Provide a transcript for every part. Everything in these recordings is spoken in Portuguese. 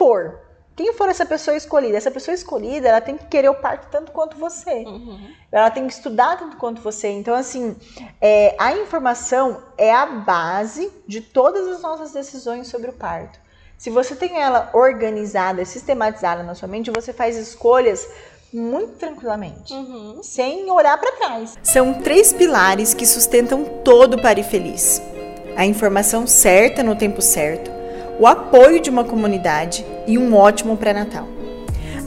for, quem for essa pessoa escolhida, essa pessoa escolhida, ela tem que querer o parto tanto quanto você. Uhum. Ela tem que estudar tanto quanto você. Então, assim, é, a informação é a base de todas as nossas decisões sobre o parto. Se você tem ela organizada, sistematizada na sua mente, você faz escolhas muito tranquilamente, Uhum. sem olhar para trás. São três pilares que sustentam todo o Pare Feliz: a informação certa no tempo certo, o apoio de uma comunidade e um ótimo pré-natal.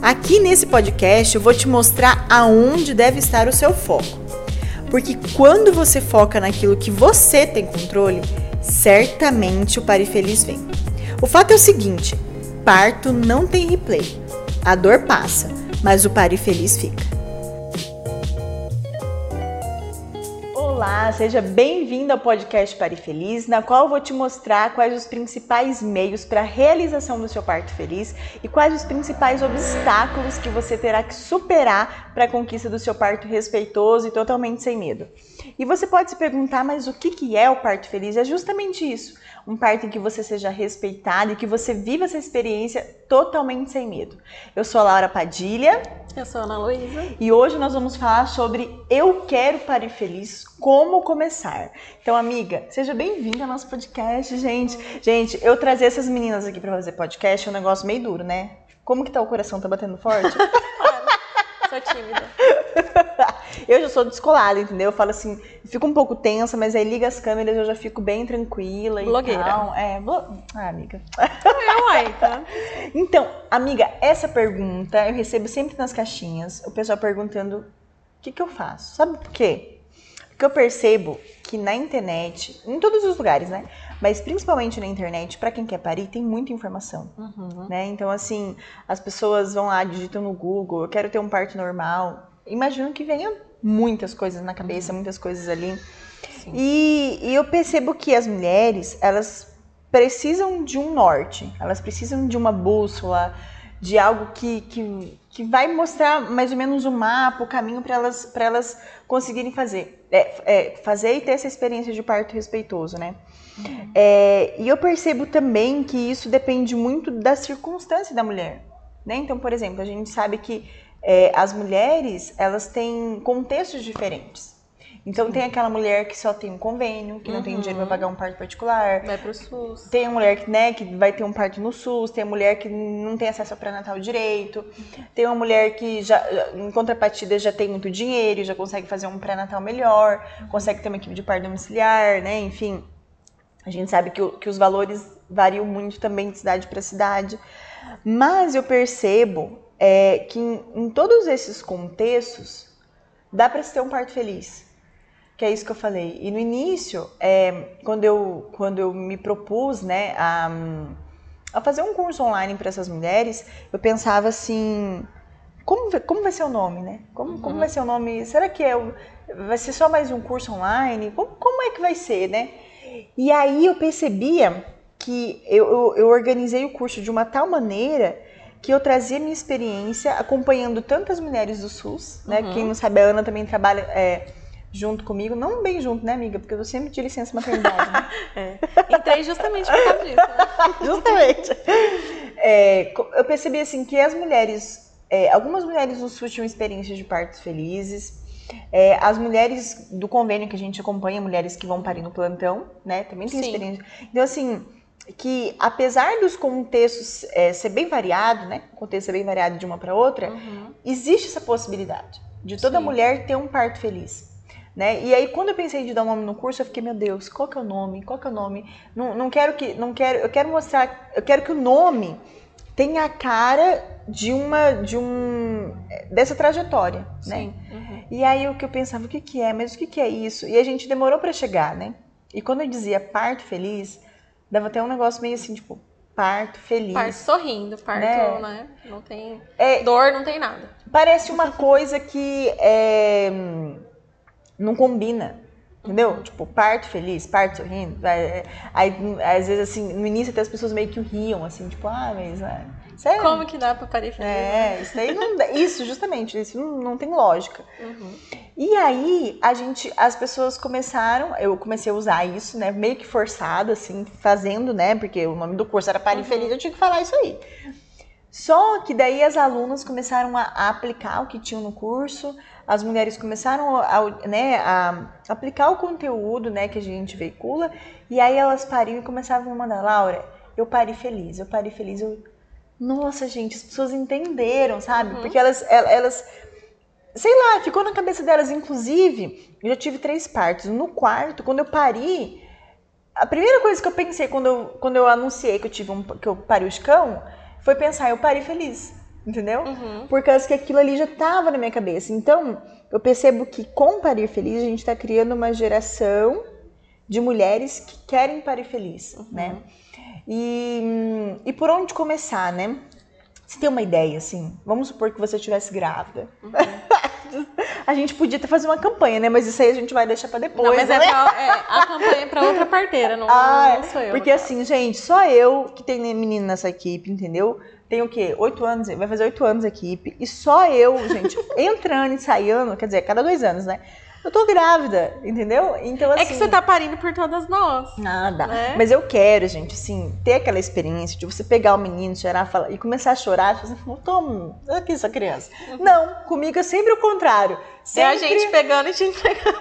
Aqui nesse podcast eu vou te mostrar aonde deve estar o seu foco. Porque quando você foca naquilo que você tem controle, certamente o Pare Feliz vem. O fato é o seguinte: parto não tem replay. A dor passa, mas o Pare Feliz fica. Olá, seja bem-vindo ao podcast Pare Feliz, na qual eu vou te mostrar quais os principais meios para a realização do seu parto feliz e quais os principais obstáculos que você terá que superar para a conquista do seu parto respeitoso e totalmente sem medo. E você pode se perguntar, mas o que é o parto feliz? É justamente isso, um parto em que você seja respeitado e que você viva essa experiência totalmente sem medo. Eu sou a Laura Padilha, Eu sou a Ana Luísa. e hoje nós vamos falar sobre Eu Quero Parir Feliz, como começar. Então, amiga, seja bem-vinda ao nosso podcast, gente. Gente, eu trazer essas meninas aqui pra fazer podcast é um negócio meio duro, né? Como que tá o coração? Tá batendo forte? Sou tímida. eu já sou descolada, entendeu? Eu falo assim, fico um pouco tensa, mas aí liga as câmeras eu já fico bem tranquila e Blogueira. tal. É, blo... ah, amiga. Eu, aí, tá? Então, amiga, essa pergunta eu recebo sempre nas caixinhas, o pessoal perguntando o que, que eu faço. Sabe por quê? Porque eu percebo que na internet, em todos os lugares, né? Mas principalmente na internet, pra quem quer parir, tem muita informação, Uhum. né? Então, assim, as pessoas vão lá, digitam no Google, eu quero ter um parto normal. Imagino que venha muitas coisas na cabeça, muitas coisas ali. E, e eu percebo que as mulheres, elas precisam de um norte, elas precisam de uma bússola, de algo que, que, que vai mostrar mais ou menos o mapa, o caminho para elas, pra elas conseguirem fazer. É, é, fazer e ter essa experiência de parto respeitoso, né? É, e eu percebo também que isso depende muito da circunstância da mulher. Né? Então, por exemplo, a gente sabe que é, as mulheres elas têm contextos diferentes. Então tem aquela mulher que só tem um convênio, que não tem Uhum. dinheiro para pagar um parto particular. Vai pro SUS. Tem a mulher que, né, que vai ter um parto no SUS, tem a mulher que não tem acesso ao pré-natal direito, tem uma mulher que já, em contrapartida, já tem muito dinheiro já consegue fazer um pré-natal melhor, consegue ter uma equipe de parto domiciliar, né, enfim. A gente sabe que, que os valores variam muito também de cidade para cidade. Mas eu percebo é, que em, em todos esses contextos dá para se ter um parto feliz. Que é isso que eu falei. E no início, é, quando, eu, quando eu me propus né, a, a fazer um curso online para essas mulheres, eu pensava assim: como, vai- como vai ser o nome, né? Como, como vai ser o nome? Será que é, vai ser só mais um curso online? Como, como é que vai ser, né? E aí eu percebia que eu, eu, eu organizei o curso de uma tal maneira que eu trazia minha experiência acompanhando tantas mulheres do SUS, né? Uhum. Quem não sabe, a Ana também trabalha é, junto comigo. Não bem junto, né, amiga? Porque eu sempre de licença maternidade, né? É. Entrei justamente por causa disso. Né? Justamente. É, eu percebi assim que as mulheres, é, algumas mulheres no SUS tinham experiências de partos felizes. É, as mulheres do convênio que a gente acompanha, mulheres que vão parir no plantão, né? Também tem Sim. experiência. Então, assim, que apesar dos contextos é, ser bem variado, né? O contexto ser bem variado de uma para outra, Uhum. existe essa possibilidade de toda Sim. mulher ter um parto feliz. Né? E aí, quando eu pensei de dar um nome no curso, eu fiquei, meu Deus, qual que é o nome? Qual que é o nome? Não, não quero que. Não quero, eu quero mostrar. Eu quero que o nome tenha a cara de uma. de um. dessa trajetória. Né? Sim. Uhum. E aí o que eu pensava, o que, que é? Mas o que, que é isso? E a gente demorou pra chegar, né? E quando eu dizia parto feliz, dava até um negócio meio assim, tipo, parto feliz. Parto sorrindo, parto, Né? né? Não tem É, dor, não tem nada. parece uma coisa que é, não combina. Entendeu? Tipo, parto feliz, parto sorrindo. vai- Aí, às vezes, assim, no início até as pessoas meio que riam, assim, tipo, ah, mas. É, sério? Como que dá pra parir feliz? né? É, isso daí não dá- Isso, justamente, isso não, não tem lógica. Uhum. E aí, a gente, as pessoas começaram, eu comecei a usar isso, né, meio que forçado, assim, fazendo, né, porque o nome do curso era Pare Uhum. Feliz, eu tinha que falar isso aí. Só que daí as alunas começaram a, aplicar o que tinham no curso, as mulheres começaram a, né, a aplicar o conteúdo né, que a gente veicula, e aí elas pariam e começavam a mandar, Laura, eu parei feliz, eu parei feliz, eu... Nossa, gente, as pessoas entenderam, sabe? Uhum. Porque elas, elas, sei lá, ficou na cabeça delas, inclusive, eu já tive três partos. No quarto, quando eu pari, a primeira coisa que eu pensei quando eu, quando eu anunciei que eu tive um, que eu pari o cão foi pensar, eu parei feliz, entendeu? Uhum. Por causa que aquilo ali já estava na minha cabeça. Então, eu percebo que com parir feliz a gente está criando uma geração de mulheres que querem parir feliz, né? E, e por onde começar, né? Você tem uma ideia, assim? Vamos supor que você estivesse grávida. a gente podia até fazer uma campanha, né? Mas isso aí a gente vai deixar pra depois. Não, mas é, né? pra- é, a campanha é pra outra parteira, não, Ah, não sou eu. Porque assim, gente, só eu que tenho menino nessa equipe, entendeu? Tem o quê? Oito anos, vai fazer oito anos a equipe. E só eu, gente, entrando e saindo, quer dizer, cada dois anos, né? Eu tô grávida, entendeu? Então, assim. É que você tá parindo por todas nós. Nada. né? Mas eu quero, gente, assim, ter aquela experiência de você pegar o menino, chorar fala, e começar a chorar, fazer, não toma, aqui essa criança. Não, comigo é sempre o contrário. É a Sempre, gente pegando e te entregando.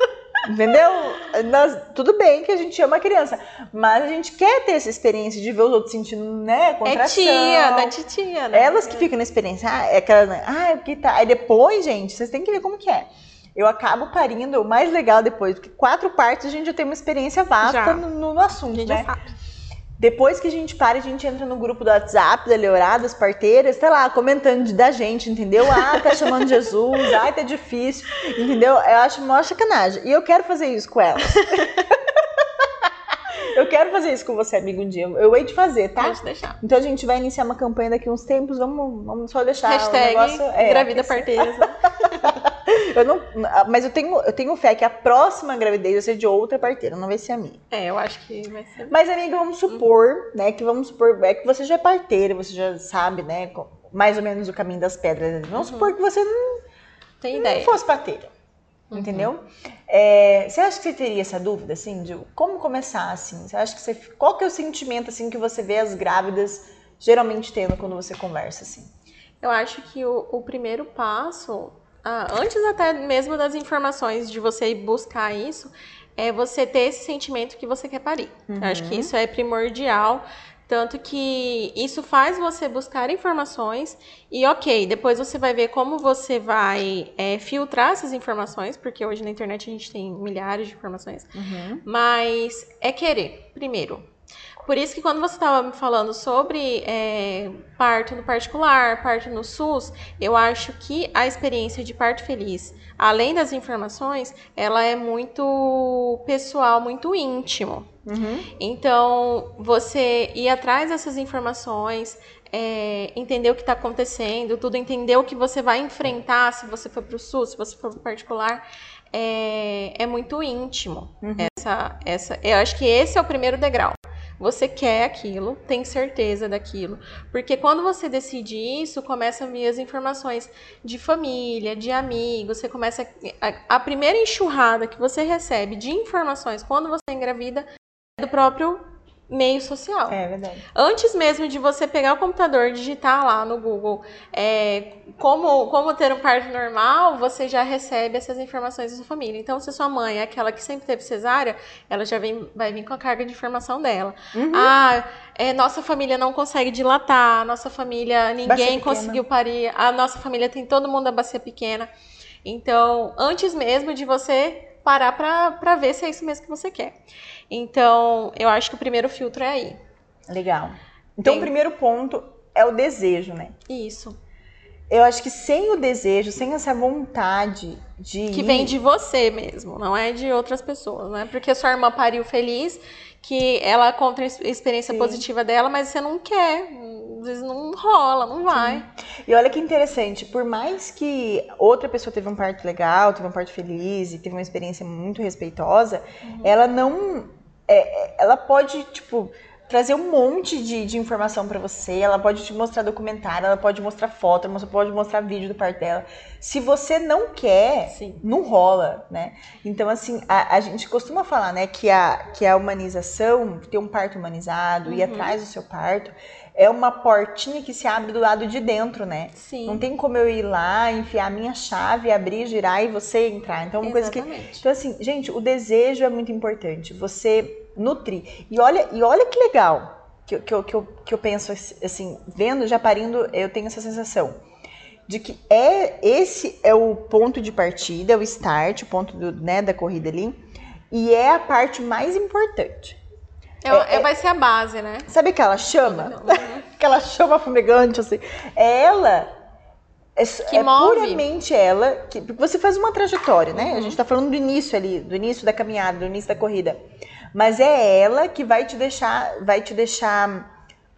Entendeu? Nós- tudo bem que a gente ama a criança, mas a gente quer ter essa experiência de ver os outros sentindo, né, É contração. tia, da titia, né? Elas que ficam na experiência, ah, é aquela, né, ah, é porque tá. Aí depois, gente, vocês têm que ver como que é. Eu acabo parindo, o mais legal depois, porque quatro partes a gente já tem uma experiência vasta no, no A assunto, gente né? já sabe. Depois que a gente para, a gente entra no grupo do WhatsApp da Leorada, das parteiras, tá lá, comentando de- da gente, entendeu? Ah, tá chamando Jesus, ai, tá difícil, entendeu? Eu acho maior sacanagem. E eu quero fazer isso com elas. eu quero fazer isso com você, amigo, um dia. Eu hei de fazer, tá? Pode deixar. Então a gente vai iniciar uma campanha daqui uns tempos, vamos, vamos só deixar o Hashtag negócio... é, gravida parteiras. Eu não, mas eu tenho, eu tenho fé que a próxima gravidez vai ser de outra parteira, não vai ser a minha. É, eu acho que vai ser. Mas, amiga, vamos supor, né, que vamos supor, é que você já é parteira, você já sabe, né, mais ou menos o caminho das pedras. Vamos supor que você não, Tem não ideia. fosse parteira, entendeu? É, você acha que você teria essa dúvida, assim, de como começar, assim? Você acha que você, qual que é o sentimento, assim, que você vê as grávidas geralmente tendo quando você conversa, assim? Eu acho que o, o primeiro passo, ah, antes até mesmo das informações de você ir buscar isso, é você ter esse sentimento que você quer parir. Eu acho que isso é primordial. Tanto que isso faz você buscar informações e, ok, depois você vai ver como você vai é, filtrar essas informações, porque hoje na internet a gente tem milhares de informações. Mas é querer, primeiro. Por isso que quando você estava me falando sobre é, parto no particular, parto no SUS, eu acho que a experiência de parto feliz, além das informações, ela é muito pessoal, muito íntimo. Então, você ir atrás dessas informações, é, entender o que está acontecendo, tudo, entender o que você vai enfrentar se você for para o SUS, se você for para o particular, é, é muito íntimo. Essa, essa, eu acho que esse é o primeiro degrau. Você quer aquilo, tem certeza daquilo. Porque quando você decide isso, começa a as informações de família, de amigos. Você começa. A, a primeira enxurrada que você recebe de informações quando você engravida é do próprio meio social. É verdade. Antes mesmo de você pegar o computador e digitar lá no Google é, como, como ter um parto normal, você já recebe essas informações da sua família. Então, se sua mãe é aquela que sempre teve cesárea, ela já vem, vai vir com a carga de informação dela. Ah, é, nossa família não consegue dilatar, nossa família, ninguém conseguiu parir, a nossa família tem todo mundo a bacia pequena. Então, antes mesmo de você parar para ver se é isso mesmo que você quer. Então, eu acho que o primeiro filtro é aí. Legal. Então, Tem- o primeiro ponto é o desejo, né? Isso. Eu acho que sem o desejo, sem essa vontade de Que ir- vem de você mesmo, não é de outras pessoas, não é porque sua irmã pariu feliz que ela conta a ex- experiência Sim. positiva dela, mas você não quer. Às vezes não rola, não vai. E olha que interessante, por mais que outra pessoa teve um parto legal, teve um parto feliz e teve uma experiência muito respeitosa, ela não. É, é, ela pode, tipo, trazer um monte de, de informação pra você, ela pode te mostrar documentário, ela pode mostrar foto, ela pode mostrar vídeo do parto dela. Se você não quer, Sim. não rola, né? Então, assim, a, a gente costuma falar, né, que a, que a humanização, ter um parto humanizado, ir atrás do seu parto, é uma portinha que se abre do lado de dentro, né? Sim. Não tem como eu ir lá, enfiar a minha chave, abrir, girar e você entrar. Então, é uma coisa que. Exatamente. Então, assim, gente, o desejo é muito importante. Você nutrir. E olha, e olha que legal que, eu- que, eu, que, eu, que eu penso assim, vendo, já parindo, eu tenho essa sensação de que é esse é o ponto de partida, é o start, o ponto do, né, da corrida ali, e é a parte mais importante. É- É- é- vai ser a base, né? Sabe aquela chama? Uhum. aquela chama fumegante, assim. É ela. É, Que é move. puramente ela. Que, porque você faz uma trajetória, né? A Uhum. gente tá falando do início ali, do início da caminhada, do início da corrida. Mas é ela que vai te deixar, vai te deixar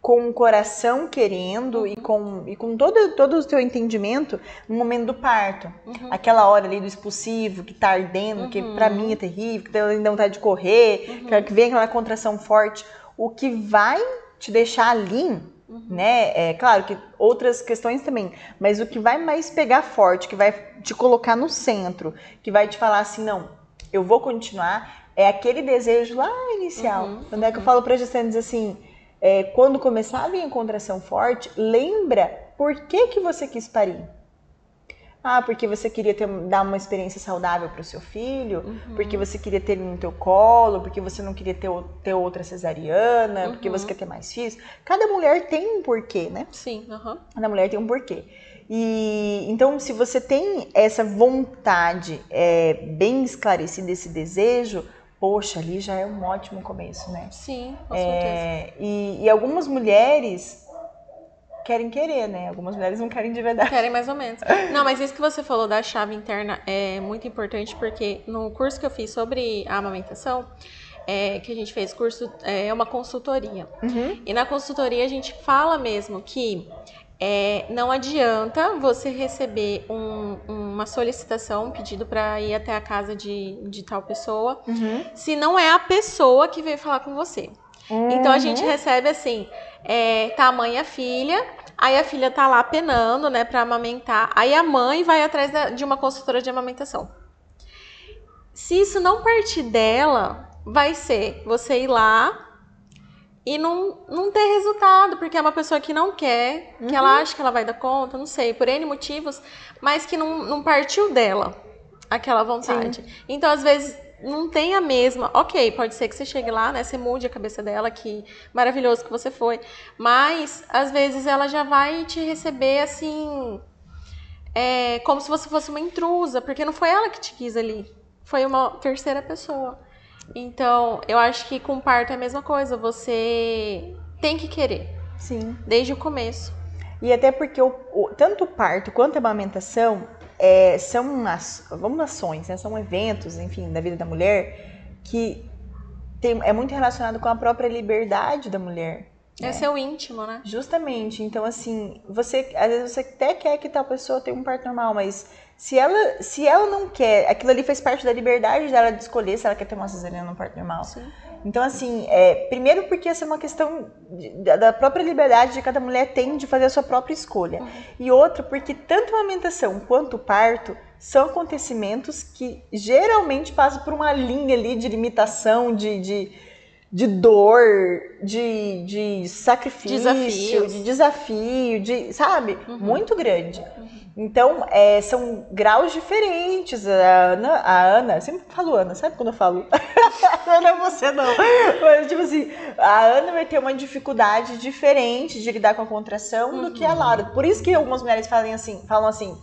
com o coração querendo Uhum. e com, e com todo, todo o seu entendimento no momento do parto. Uhum. Aquela hora ali do expulsivo, que tá ardendo, que pra mim é terrível, que dá vontade de correr, Uhum. que- que vem aquela contração forte. O que vai te deixar ali, né? É claro que outras questões também, mas o que vai mais pegar forte, que vai te colocar no centro, que vai te falar assim, não, eu vou continuar, é aquele desejo lá inicial. Uhum, Quando é que eu falo pra gestantes assim, é, quando começar a vir a contração forte, lembra por que que você quis parir. Ah, porque você queria ter, dar uma experiência saudável para o seu filho, Uhum. porque você queria ter ele no teu colo, porque você não queria ter, ter outra cesariana, porque você Uhum. quer ter mais filhos. Cada mulher tem um porquê, né? Sim, aham. Cada mulher tem um porquê. E então, se você tem essa vontade é, bem esclarecida, esse desejo, poxa, ali já é um ótimo começo, né? Sim, com certeza. É, e, e algumas mulheres querem querer, né? Algumas mulheres não querem de verdade. Querem mais ou menos. Não, mas isso que você falou da chave interna é muito importante porque no curso que eu fiz sobre a amamentação, é, que a gente fez curso, é uma consultoria. Uhum. E na consultoria a gente fala mesmo que é, não adianta você receber um- uma solicitação, um pedido para ir até a casa de, de tal pessoa, Uhum. se não é a pessoa que veio falar com você. Então a Uhum. gente recebe assim, é, tá a mãe e a filha, aí a filha tá lá penando, né, pra amamentar, aí a mãe vai atrás da- de uma consultora de amamentação. Se isso não partir dela, vai ser você ir lá e não, não ter resultado, porque é uma pessoa que não quer, que ela acha que ela vai dar conta, não sei, por N motivos, mas que não, não partiu dela aquela vontade. Então, às vezes, não tem a mesma. Ok, pode ser que você chegue lá, né? Você mude a cabeça dela, que maravilhoso que você foi. Mas, às vezes, ela já vai te receber assim. é, como se você fosse uma intrusa, porque não foi ela que te quis ali. Foi uma terceira pessoa. Então, eu acho que com parto é a mesma coisa. Você tem que querer, Sim. desde o começo. E até porque o, o- tanto o parto quanto a amamentação é, são as, vamos ações, né? são eventos, enfim, da vida da mulher que tem, é muito relacionado com a própria liberdade da mulher. É seu íntimo, né? Justamente. Então, assim, você às vezes você até quer que tal pessoa tenha um parto normal, mas se ela, se ela não quer, aquilo ali faz parte da liberdade dela de escolher se ela quer ter uma cesariana no parto normal. Sim. Então, assim, é, primeiro porque essa é uma questão de- da, própria liberdade que cada mulher tem de fazer a sua própria escolha. E outra, porque tanto a amamentação quanto o parto são acontecimentos que geralmente passam por uma linha ali de limitação, de, de, de dor, de, de sacrifício, Desafios. de desafio, de, sabe? Muito grande. Então, é, são graus diferentes. A Ana, a Ana, sempre falo Ana, sabe quando eu falo? não é você, não. Mas, tipo assim, a Ana vai ter uma dificuldade diferente de lidar com a contração do que a Laura. Por isso que algumas mulheres falam assim, falam assim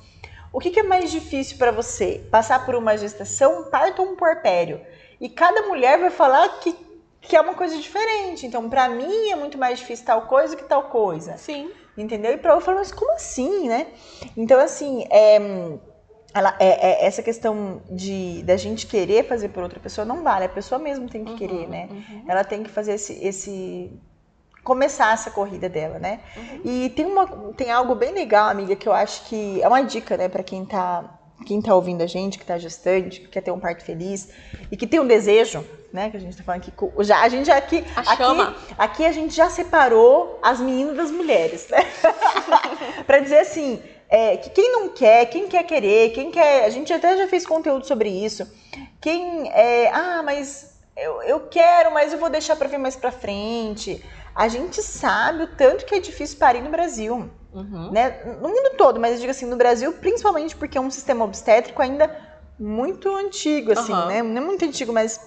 o que, que é mais difícil para você? Passar por uma gestação, um parto ou um puerpério? E cada mulher vai falar que, que é uma coisa diferente. Então, para mim é muito mais difícil tal coisa que tal coisa. Sim. Entendeu? E pra eu falar, mas como assim, né? Então, assim, é, ela, é- é- essa questão de da gente querer fazer por outra pessoa não vale. A pessoa mesmo tem que querer, né? Ela tem que fazer esse, esse começar essa corrida dela, né? E tem uma tem algo bem legal, amiga, que eu acho que é uma dica, né, para quem tá quem tá ouvindo a gente, que tá gestante, que quer ter um parto feliz e que tem um desejo, né, que a gente tá falando aqui, já a gente já aqui A aqui, aqui a gente já separou as meninas das mulheres, né? para dizer assim, é, que quem não quer, quem quer querer, quem quer, a gente até já fez conteúdo sobre isso. Quem é, ah, mas eu, eu quero, mas eu vou deixar para ver mais para frente. a gente sabe o tanto que é difícil parir no Brasil. Uhum. Né? No mundo todo, mas eu digo assim, no Brasil, principalmente porque é um sistema obstétrico ainda muito antigo, assim, Aham. né? Não é muito antigo, mas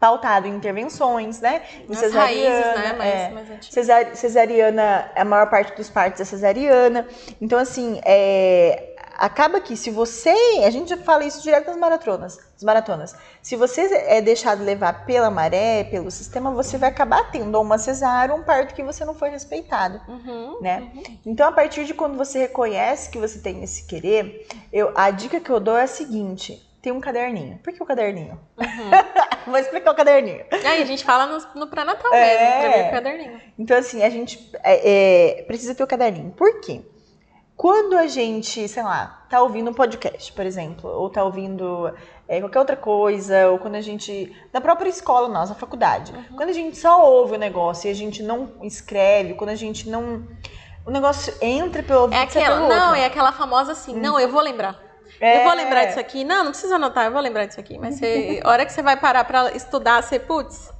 pautado em intervenções, né? Em As raízes, né? Mais, é. mais antigas. Cesar- cesariana, a maior parte dos partos é cesariana. Então, assim, é, acaba que se você. A gente já fala isso direto nas maratonas. Nas maratonas. Se você é deixado levar pela maré, pelo sistema, você vai acabar tendo uma cesárea um parto que você não foi respeitado. Uhum. Né? Então, a partir de quando você reconhece que você tem esse querer, eu, a dica que eu dou é a seguinte: tem um caderninho. Por que o caderninho? Vou explicar o caderninho. Aí a gente fala no, no pré-natal É. mesmo, pra ver o caderninho. Então, assim, a gente é, é, precisa ter o caderninho. Por quê? Quando a gente, sei lá, tá ouvindo um podcast, por exemplo, ou tá ouvindo é, qualquer outra coisa, ou quando a gente. Da própria escola nossa, faculdade. Quando a gente só ouve o negócio e a gente não escreve, quando a gente não. O negócio entra pelo ouvido É e sai aquela, pelo outro. não, é aquela famosa assim, não, eu vou lembrar. É. Eu vou lembrar disso aqui. Não, não precisa anotar, eu vou lembrar disso aqui. Mas você, a hora que você vai parar pra estudar, você, putz,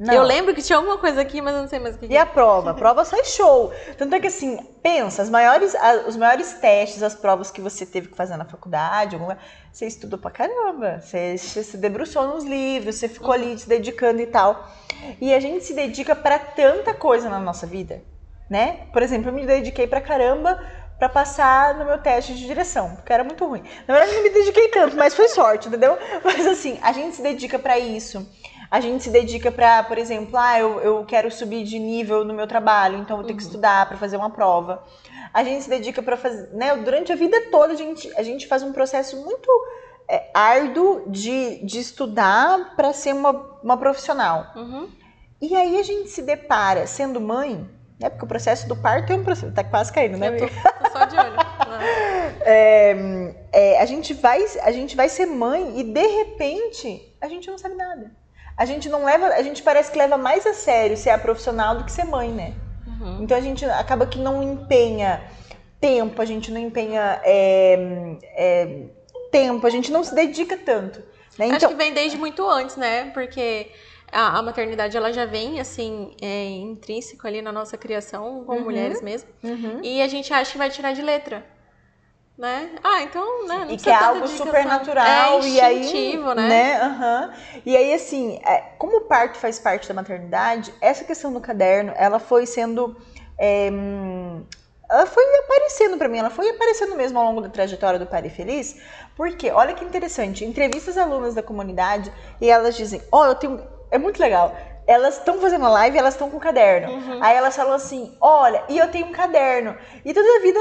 Não. eu lembro que tinha alguma coisa aqui, mas eu não sei mais o que. E a prova? A prova sai show. Tanto é que assim, pensa, maiores, os maiores testes, as provas que você teve que fazer na faculdade, alguma, você estudou pra caramba. Você, você se debruçou nos livros, você ficou ali se dedicando e tal. E a gente se dedica pra tanta coisa na nossa vida, né? Por exemplo, eu me dediquei pra caramba pra passar no meu teste de direção, porque era muito ruim. Na verdade, eu não me dediquei tanto, mas foi sorte, entendeu? Mas assim, a gente se dedica pra isso. A gente se dedica pra, por exemplo, ah, eu, eu quero subir de nível no meu trabalho, então vou ter que estudar pra fazer uma prova. A gente se dedica pra fazer, né? Durante a vida toda a gente, a gente faz um processo muito é, árduo de, de estudar pra ser uma, uma profissional. Uhum. E aí a gente se depara sendo mãe, né? Porque o processo do parto é um processo. Tá quase caindo, né? Eu tô, tô só de olho. É, é, a, gente vai, a gente vai ser mãe e de repente a gente não sabe nada. A gente não leva, a gente parece que leva mais a sério ser a profissional do que ser mãe, né? Uhum. Então a gente acaba que não empenha tempo, a gente não empenha é, é, tempo, a gente não se dedica tanto. Né? Acho Então, que vem desde muito antes, né? Porque a, a maternidade ela já vem assim é, intrínseco ali na nossa criação como Uhum. mulheres mesmo. Uhum. E a gente acha que vai tirar de letra. Né? Ah, então, né? Não e que é algo super natural é e aí instintivo, né? aham. e aí assim é, como o parto faz parte da maternidade essa questão do caderno ela foi sendo é, ela foi aparecendo pra mim ela foi aparecendo mesmo ao longo da trajetória do Pare Feliz porque olha que interessante entrevistas alunas da comunidade e elas dizem ó eu tenho é muito legal elas estão fazendo a live elas estão com o caderno Uhum. aí elas falam assim olha e eu tenho um caderno e toda a vida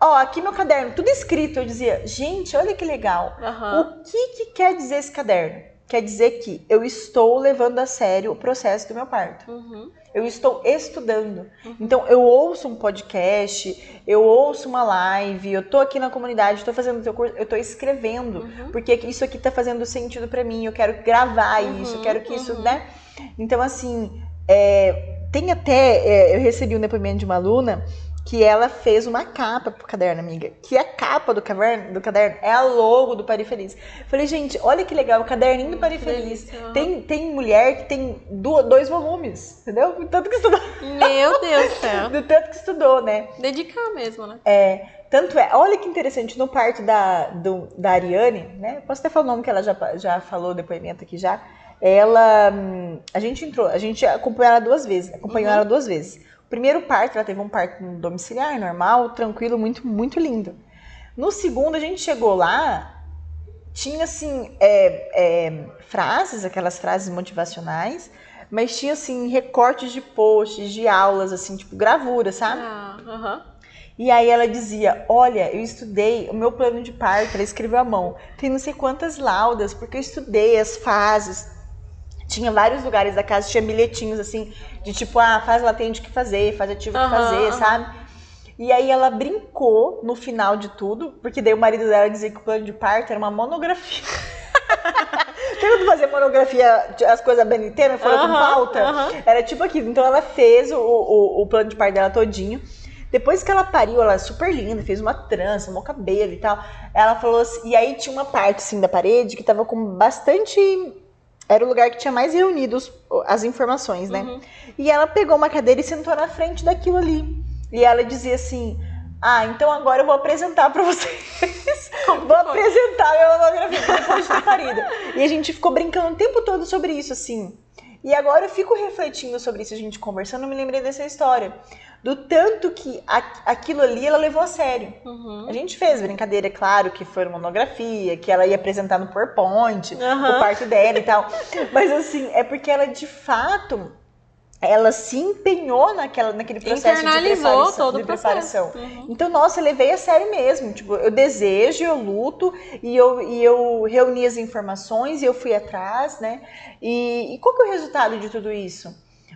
Ó, aqui meu caderno, tudo escrito. Eu dizia, gente, olha que legal. Aham. O que, que quer dizer esse caderno? Quer dizer que eu estou levando a sério o processo do meu parto. Uhum. Eu estou estudando. Então, eu ouço um podcast, eu ouço uma live, eu tô aqui na comunidade, estou fazendo o teu curso, eu estou escrevendo. Uhum. Porque isso aqui tá fazendo sentido para mim, eu quero gravar isso, eu quero que isso, uhum. né? Então, assim, é, tem até, é, eu recebi um depoimento de uma aluna que ela fez uma capa pro caderno, amiga. Que a capa do caderno, do caderno é a logo do Pari Feliz. Falei, gente, olha que legal, o caderninho do Pari Que Feliz. delícia. Tem, tem mulher que tem dois volumes, entendeu? Do Tanto que estudou, Meu Deus do céu. do tanto que estudou, né? Dedicar mesmo, né? É, tanto é, olha que interessante, no parto da, do- da Ariane, né? Posso até falar o nome que ela já, já falou, depoimento aqui já. Ela. hum, A gente entrou, a gente acompanhou ela duas vezes. Acompanhou Uhum. ela duas vezes. Primeiro parto, ela teve um parto domiciliar, normal, tranquilo, muito, muito lindo. No segundo, a gente chegou lá, tinha assim, é, é, frases, aquelas frases motivacionais, mas tinha assim, recortes de posts, de aulas, assim, tipo, gravura, sabe? Ah, aham. E aí ela dizia: Olha, eu estudei o meu plano de parto, ela escreveu à mão. Tem não sei quantas laudas, porque eu estudei as fases. Tinha vários lugares da casa, tinha bilhetinhos assim, de tipo, ah, faz lá tem de que fazer, faz ativo o que Aham, fazer, sabe? E aí ela brincou no final de tudo, porque daí o marido dela dizia que o plano de parto era uma monografia. Tem quando fazer monografia, as coisas BNT, não foram com Aham, pauta? aham. Era tipo aquilo. Então ela fez o, o, o plano de parto dela todinho. Depois que ela pariu, ela é super linda, fez uma trança, um cabelo e tal. Ela falou assim, e aí tinha uma parte assim da parede que tava com bastante Era o lugar que tinha mais reunido as informações, né? Uhum. E ela pegou uma cadeira e sentou na frente daquilo ali. E ela dizia assim: Ah, então agora eu vou apresentar pra vocês. Como vou apresentar a minha mamografia depois de ter parido. E a gente ficou brincando o tempo todo sobre isso, assim. E agora eu fico refletindo sobre isso, a gente conversando, me lembrei dessa história. Do tanto que a- aquilo ali ela levou a sério. Uhum. A gente fez brincadeira, é claro, que foi uma monografia, que ela ia apresentar no PowerPoint, Aham. o parto dela e tal. Mas assim, é porque ela de fato ela se empenhou naquela, naquele processo de Internalizou preparação. todo de o preparação. Uhum. Então, nossa, eu levei a sério mesmo. Tipo, eu desejo, eu luto, e eu, e eu reuni as informações e eu fui atrás, né? E, e qual que é o resultado de tudo isso?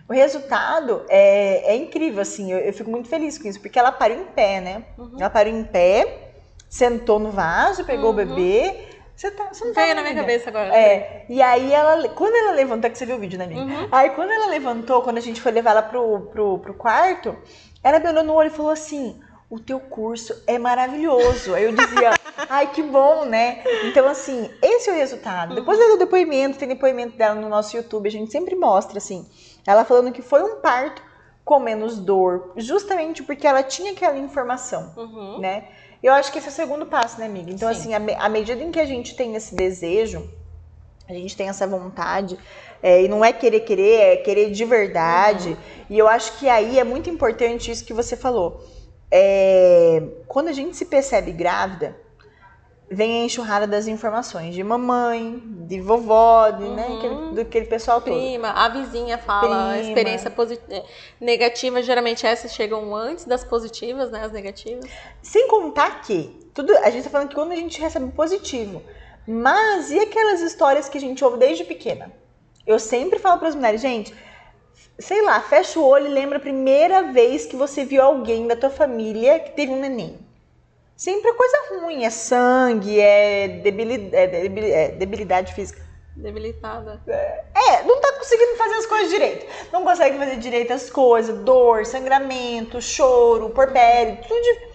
O resultado é, é incrível, assim, eu, eu fico muito feliz com isso, porque ela pariu em pé, né? Uhum. Ela pariu em pé, sentou no vaso, pegou o Uhum. bebê. Você, tá, você não tá Veio na minha amiga? cabeça agora. É, e aí ela, quando ela levantou, que você viu o vídeo, né, amiga? Uhum. Aí quando ela levantou, quando a gente foi levar ela pro, pro, pro quarto, ela me olhou no olho e falou assim: o teu curso é maravilhoso. Aí eu dizia, ai, que bom, né? Então, assim, esse é o resultado. Depois ela deu depoimento, tem depoimento dela no nosso YouTube, a gente sempre mostra, assim, ela falando que foi um parto com menos dor, justamente porque ela tinha aquela informação Uhum. né? Eu acho que esse é o segundo passo, né, amiga? Então, Sim. assim, à me- à medida em que a gente tem esse desejo, a gente tem essa vontade, é, e não é querer querer, é querer de verdade. Uhum. E eu acho que aí é muito importante isso que você falou. É, quando a gente se percebe grávida, vem a enxurrada das informações de mamãe, de vovó, de, né, Uhum. aquele, do aquele pessoal todo. Prima, a vizinha fala, Prima. experiência positiva, negativa, geralmente essas chegam antes das positivas, né? As negativas. Sem contar que, tudo, a gente tá falando que quando a gente recebe positivo, mas e aquelas histórias que a gente ouve desde pequena? Eu sempre falo para as mulheres, gente, sei lá, fecha o olho e lembra a primeira vez que você viu alguém da tua família que teve um neném. Sempre é coisa ruim, é sangue, é, debili- é debili- é debilidade física. Debilitada. É, não tá conseguindo fazer as coisas direito. Não consegue fazer direito as coisas, dor, sangramento, choro, porpério, tudo de...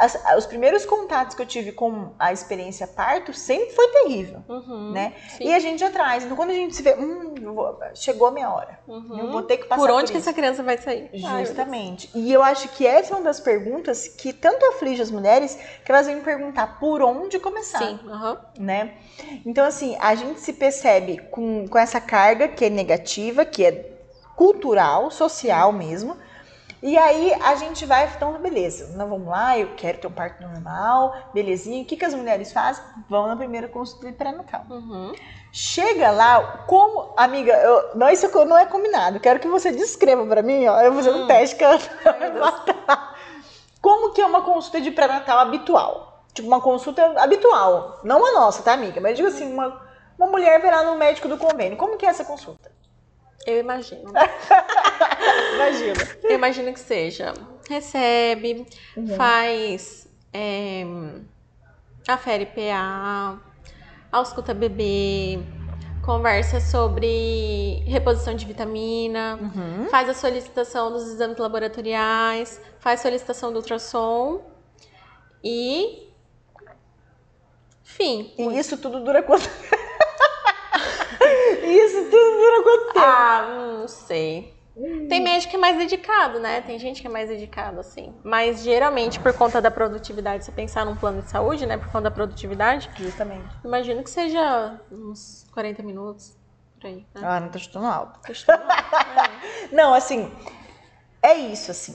As- os primeiros contatos que eu tive com a experiência parto sempre foi terrível, Uhum. né? Sim. E a gente atrás. Então, quando a gente se vê, hum, vou- chegou a minha hora. Uhum. Eu vou ter que passar Por onde que isso. essa criança vai sair? Ai, Deus. Justamente. e eu acho que essa é uma das perguntas que tanto aflige as mulheres que elas vêm me perguntar por onde começar Sim, aham. né? Então, assim, a gente se percebe com, com essa carga que é negativa, que é cultural, social mesmo. E aí a gente vai, então, beleza, não vamos lá, eu quero ter um parto normal, belezinha. O que, que as mulheres fazem? Vão na primeira consulta de pré-natal. Uhum. Chega lá, como. Amiga, eu, não, isso não é combinado. Quero que você descreva pra mim, ó. Eu vou fazer um Hum. teste que Deus. Como que é uma consulta de pré-natal habitual? Tipo, uma consulta habitual. Não a nossa, tá, amiga? Mas digo assim, uma, uma mulher vai lá no médico do convênio. Como que é essa consulta? Eu imagino. Imagina. Eu imagino que seja. Recebe, Uhum. faz. É, afere PA, ausculta bebê, conversa sobre reposição de vitamina, Uhum. faz a solicitação dos exames laboratoriais, faz solicitação do ultrassom e. Fim. E isso tudo dura quanto Isso tudo dura quanto tempo? Ah, não sei. Tem médico que é mais dedicado, né? Tem gente que é mais dedicado, assim. Mas geralmente, por conta da produtividade, se você pensar num plano de saúde, né? Por conta da produtividade, Justamente. imagino que seja uns 40 minutos. Por aí. Né? Ah, não tô chutando alto. Costuma- é. Não, assim, é isso, assim.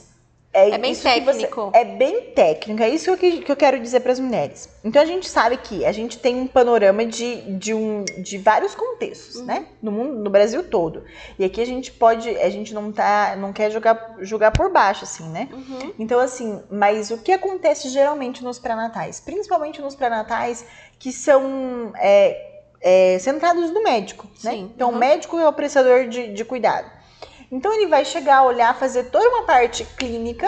É, É bem que você- técnico. é bem técnico, é isso que, que eu quero dizer para as mulheres. Então a gente sabe que a gente tem um panorama de, de, um, de vários contextos, Uhum. né? No mundo, no Brasil todo. E aqui a gente pode, a gente não tá, não quer jogar, jogar por baixo, assim, né? Uhum. Então, assim, mas o que acontece geralmente nos pré-natais? Principalmente nos pré-natais que são é, é, centrados no médico, né? Sim, Então, uhum. o médico é o prestador de, de cuidado. Então, ele vai chegar, olhar, fazer toda uma parte clínica,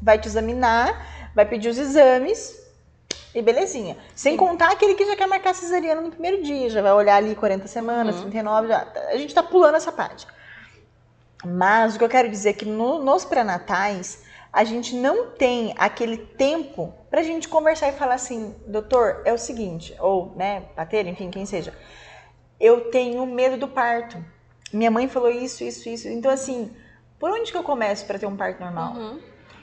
vai te examinar, vai pedir os exames e belezinha. Sem Sim. contar aquele que já quer marcar cesariana no primeiro dia, já vai olhar ali 40 semanas, Uhum. 39, já, a gente tá pulando essa parte. Mas o que eu quero dizer é que no- nos pré-natais, a gente não tem aquele tempo pra gente conversar e falar assim, doutor, é o seguinte, ou, né, bater, enfim, quem seja. eu tenho medo do parto. Minha mãe falou isso, isso, isso. Então, assim, por onde que eu começo para ter um parto normal? Uhum.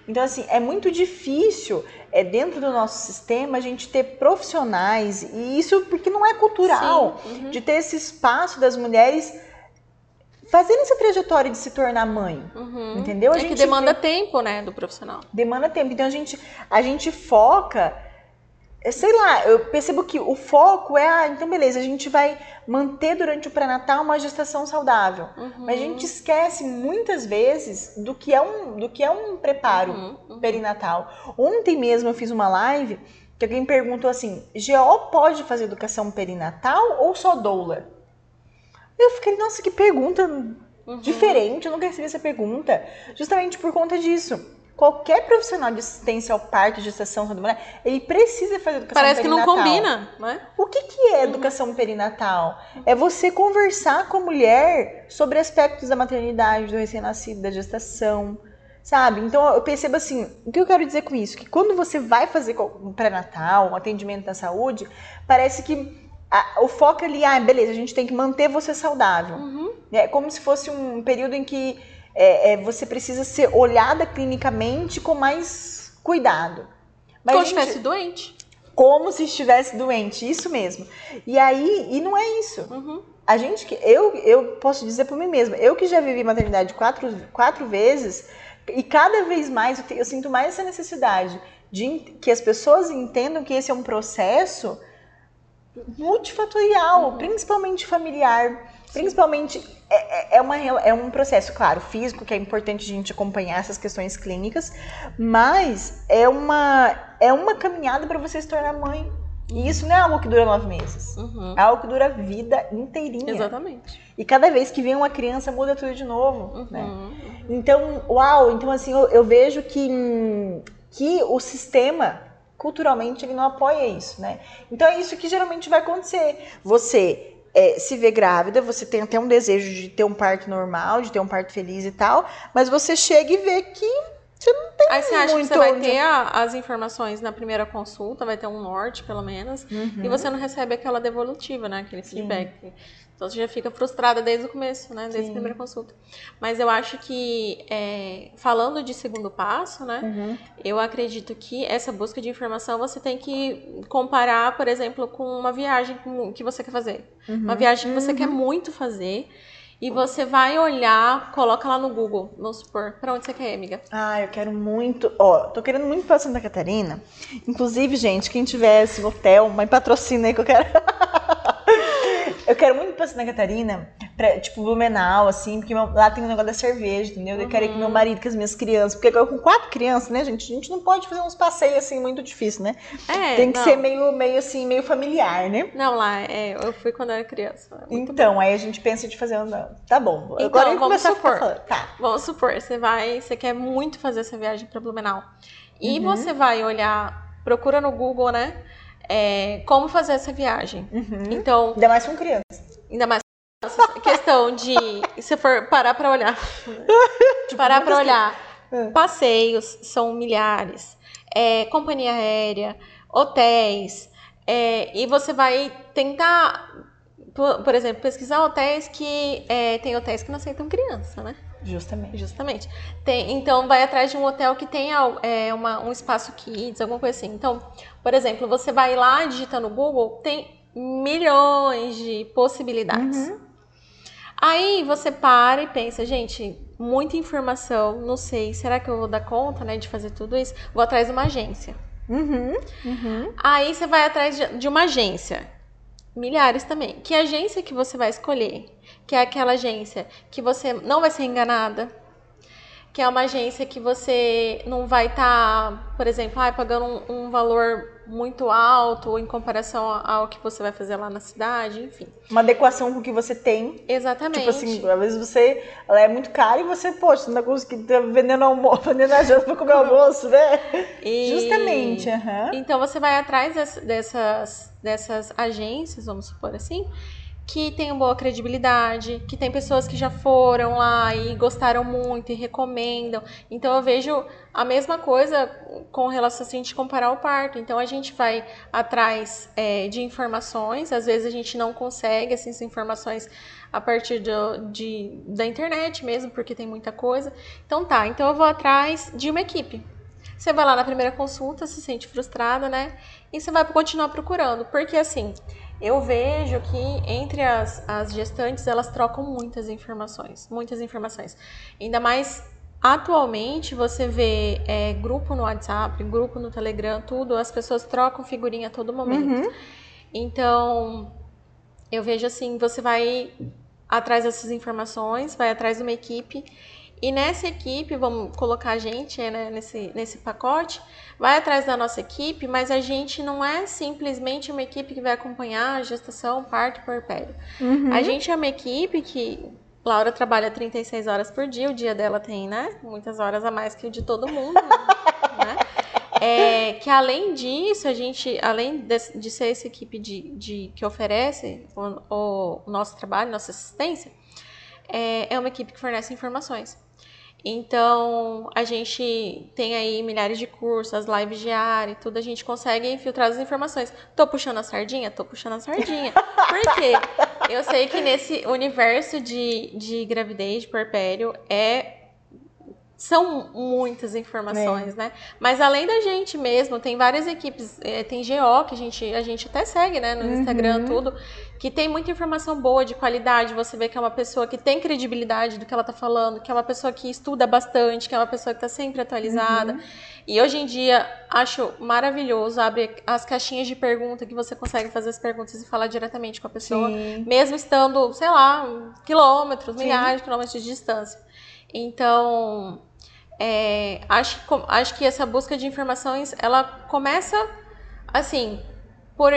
Então, assim, é muito difícil, é dentro do nosso sistema, a gente ter profissionais, e isso porque não é cultural, uhum. de ter esse espaço das mulheres fazendo essa trajetória de se tornar mãe. Uhum. Entendeu? A É que gente demanda vê- tempo, né, do profissional. demanda tempo. Então a gente, a gente foca, sei lá, eu percebo que o foco é, ah, então beleza, a gente vai manter durante o pré-natal uma gestação saudável. Uhum. Mas a gente esquece muitas vezes do que é um, do que é um preparo Uhum, uhum. perinatal. Ontem mesmo eu fiz uma live que alguém perguntou assim: GO pode fazer educação perinatal ou só doula? Eu fiquei, nossa, que pergunta Uhum. diferente, eu nunca recebi essa pergunta. Justamente por conta disso. Qualquer profissional de assistência ao parto, gestação, ele precisa fazer educação Parece que não perinatal. combina, né? O que, que é educação perinatal? É você conversar com a mulher sobre aspectos da maternidade, do recém-nascido, da gestação, sabe? Então eu percebo assim, o que eu quero dizer com isso? Que quando você vai fazer um pré-natal, um atendimento da saúde, parece que a- o foco ali, ah, beleza, a gente tem que manter você saudável. Uhum. É como se fosse um período em que é, é, você precisa ser olhada clinicamente com mais cuidado. Mas, Como se estivesse doente. como se estivesse doente, isso mesmo. E aí, e não é isso. Uhum. A gente que eu eu posso dizer por mim mesma, eu que já vivi maternidade quatro, quatro vezes e cada vez mais eu, te- eu sinto mais essa necessidade de que as pessoas entendam que esse é um processo multifatorial, Uhum. principalmente familiar, principalmente é, é- é uma, é um processo, claro, físico, que é importante a gente acompanhar essas questões clínicas, mas é uma, é uma caminhada para você se tornar mãe. E isso não é algo que dura nove meses. Uhum. É algo que dura a vida inteirinha. Exatamente. E cada vez que vem uma criança, muda tudo de novo. Né? Uhum. Então, uau, então assim, eu, eu vejo que, que o sistema, culturalmente, ele não apoia isso, né? Então é isso que geralmente vai acontecer. Você é, se vê grávida, você tem até um desejo de ter um parto normal, de ter um parto feliz e tal, mas você chega e vê que você não tem Aí você acha que muito você vai onde- ter a- as informações na primeira consulta, vai ter um norte, pelo menos, e você não recebe aquela devolutiva, né? Aquele Uhum. Sim. Então você já fica frustrada desde o começo, né? Desde Sim. a primeira consulta. Mas eu acho que, é, falando de segundo passo, né? Uhum. Eu acredito que essa busca de informação você tem que comparar, por exemplo, com uma viagem que você quer fazer. Uhum. Uma viagem que você quer muito fazer. E você vai olhar, coloca lá no Google, vamos supor, pra onde você quer ir, amiga? Ah, eu quero muito. Ó, tô querendo muito pra Santa Catarina. Inclusive, gente, quem tivesse hotel, mas patrocina aí que eu quero. eu quero muito pra Santa Catarina, pra, tipo, Blumenau, assim, porque meu- lá tem um negócio da cerveja, entendeu? Eu quero ir com meu marido, com as minhas crianças. Porque agora com quatro crianças, né, gente? A gente não pode fazer uns passeios assim muito difícil, né? É, tem que não. ser meio, meio assim, meio familiar, né? Não, lá, é, eu fui quando era criança. é Então, aí a gente pensa de fazer. Tá bom. Então, Agora ele vamos começou a supor. Tá. Vamos supor, você vai, você quer muito fazer essa viagem para Blumenau. E Uhum. você vai olhar, procura no Google, né? É, como fazer essa viagem. Uhum. Então, Ainda mais com criança. ainda mais essa questão de se for parar para olhar, parar para olhar, É. passeios são milhares, é, companhia aérea, hotéis, é, e você vai tentar, por, por exemplo, pesquisar hotéis que é, tem hotéis que não aceitam criança, né? Justamente. Justamente. Tem, então, vai atrás de um hotel que tenha é, uma- um espaço kids, alguma coisa assim. Então, por exemplo, você vai lá, digita no Google, tem milhões de possibilidades. Uhum. Aí você para e pensa, gente, muita informação, não sei, será que eu vou dar conta, né, de fazer tudo isso? Vou atrás de uma agência. Uhum. Uhum. Aí você vai atrás de, de uma agência. Milhares também. Que agência que você vai escolher? Que é aquela agência que você não vai ser enganada. Que é uma agência que você não vai estar, por exemplo, ah, pagando um, um valor muito alto em comparação ao que você vai fazer lá na cidade, enfim. Uma adequação com o que você tem. Exatamente. Tipo assim, às vezes você. Ela é muito cara e você, poxa, não tá conseguindo tá vendendo almoço, vendendo a janta pra comer almoço, né? E- Justamente, aham. Então você vai atrás des- dessas, dessas agências, vamos supor assim, que tenham boa credibilidade, que tem pessoas que já foram lá e gostaram muito e recomendam. Então eu vejo a mesma coisa com relação a, gente comparar o parto. Então a gente vai atrás é, de informações, às vezes a gente não consegue assim, essas informações a partir do, de, da internet mesmo, porque tem muita coisa. Então tá, então eu vou atrás de uma equipe. Você vai lá na primeira consulta, se sente frustrada, né? E você vai continuar procurando. Porque assim, eu vejo que entre as, as gestantes elas trocam muitas informações, muitas informações. Ainda mais atualmente você vê é, grupo no WhatsApp, grupo no Telegram, tudo, as pessoas trocam figurinha a todo momento. Uhum. Então, eu vejo assim, você vai atrás dessas informações, vai atrás de uma equipe e nessa equipe, vamos colocar a gente né, nesse, nesse pacote, vai atrás da nossa equipe, mas a gente não é simplesmente uma equipe que vai acompanhar a gestação, parto e porpério. Uhum. A gente é uma equipe que. Laura trabalha 36 horas por dia, o dia dela tem, né? Muitas horas a mais que o de todo mundo, né? É, que além disso, a gente, além de, de ser essa equipe de, de que oferece o, o, nosso trabalho, nossa assistência, é, é uma equipe que fornece informações. Então, a gente tem aí milhares de cursos, as lives diárias, tudo, a gente consegue filtrar as informações. Tô puxando a sardinha? Tô puxando a sardinha. Por quê? Eu sei que nesse universo de, de gravidez, de porpério, é são muitas informações, é. né? Mas além da gente mesmo, tem várias equipes, é, tem GO que a gente, a gente até segue, né, no uhum. Instagram, tudo, que tem muita informação boa, de qualidade. Você vê que é uma pessoa que tem credibilidade do que ela tá falando, que é uma pessoa que estuda bastante, que é uma pessoa que tá sempre atualizada. Uhum. E hoje em dia, acho maravilhoso, abre as caixinhas de pergunta que você consegue fazer as perguntas e falar diretamente com a pessoa, Sim. mesmo estando, sei lá, quilômetros, milhares de quilômetros de distância. Então, é, acho, acho que essa busca de informações, ela começa, assim, por,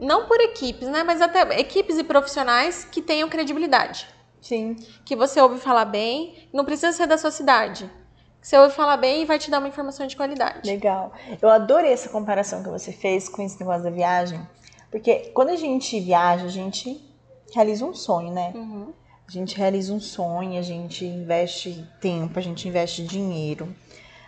não por equipes, né? Mas até equipes e profissionais que tenham credibilidade. Sim. Que você ouve falar bem, não precisa ser da sua cidade. Você ouve falar bem e vai te dar uma informação de qualidade. Legal. Eu adorei essa comparação que você fez com esse negócio da viagem. Porque quando a gente viaja, a gente realiza um sonho, né? Uhum. A gente realiza um sonho, a gente investe tempo, a gente investe dinheiro,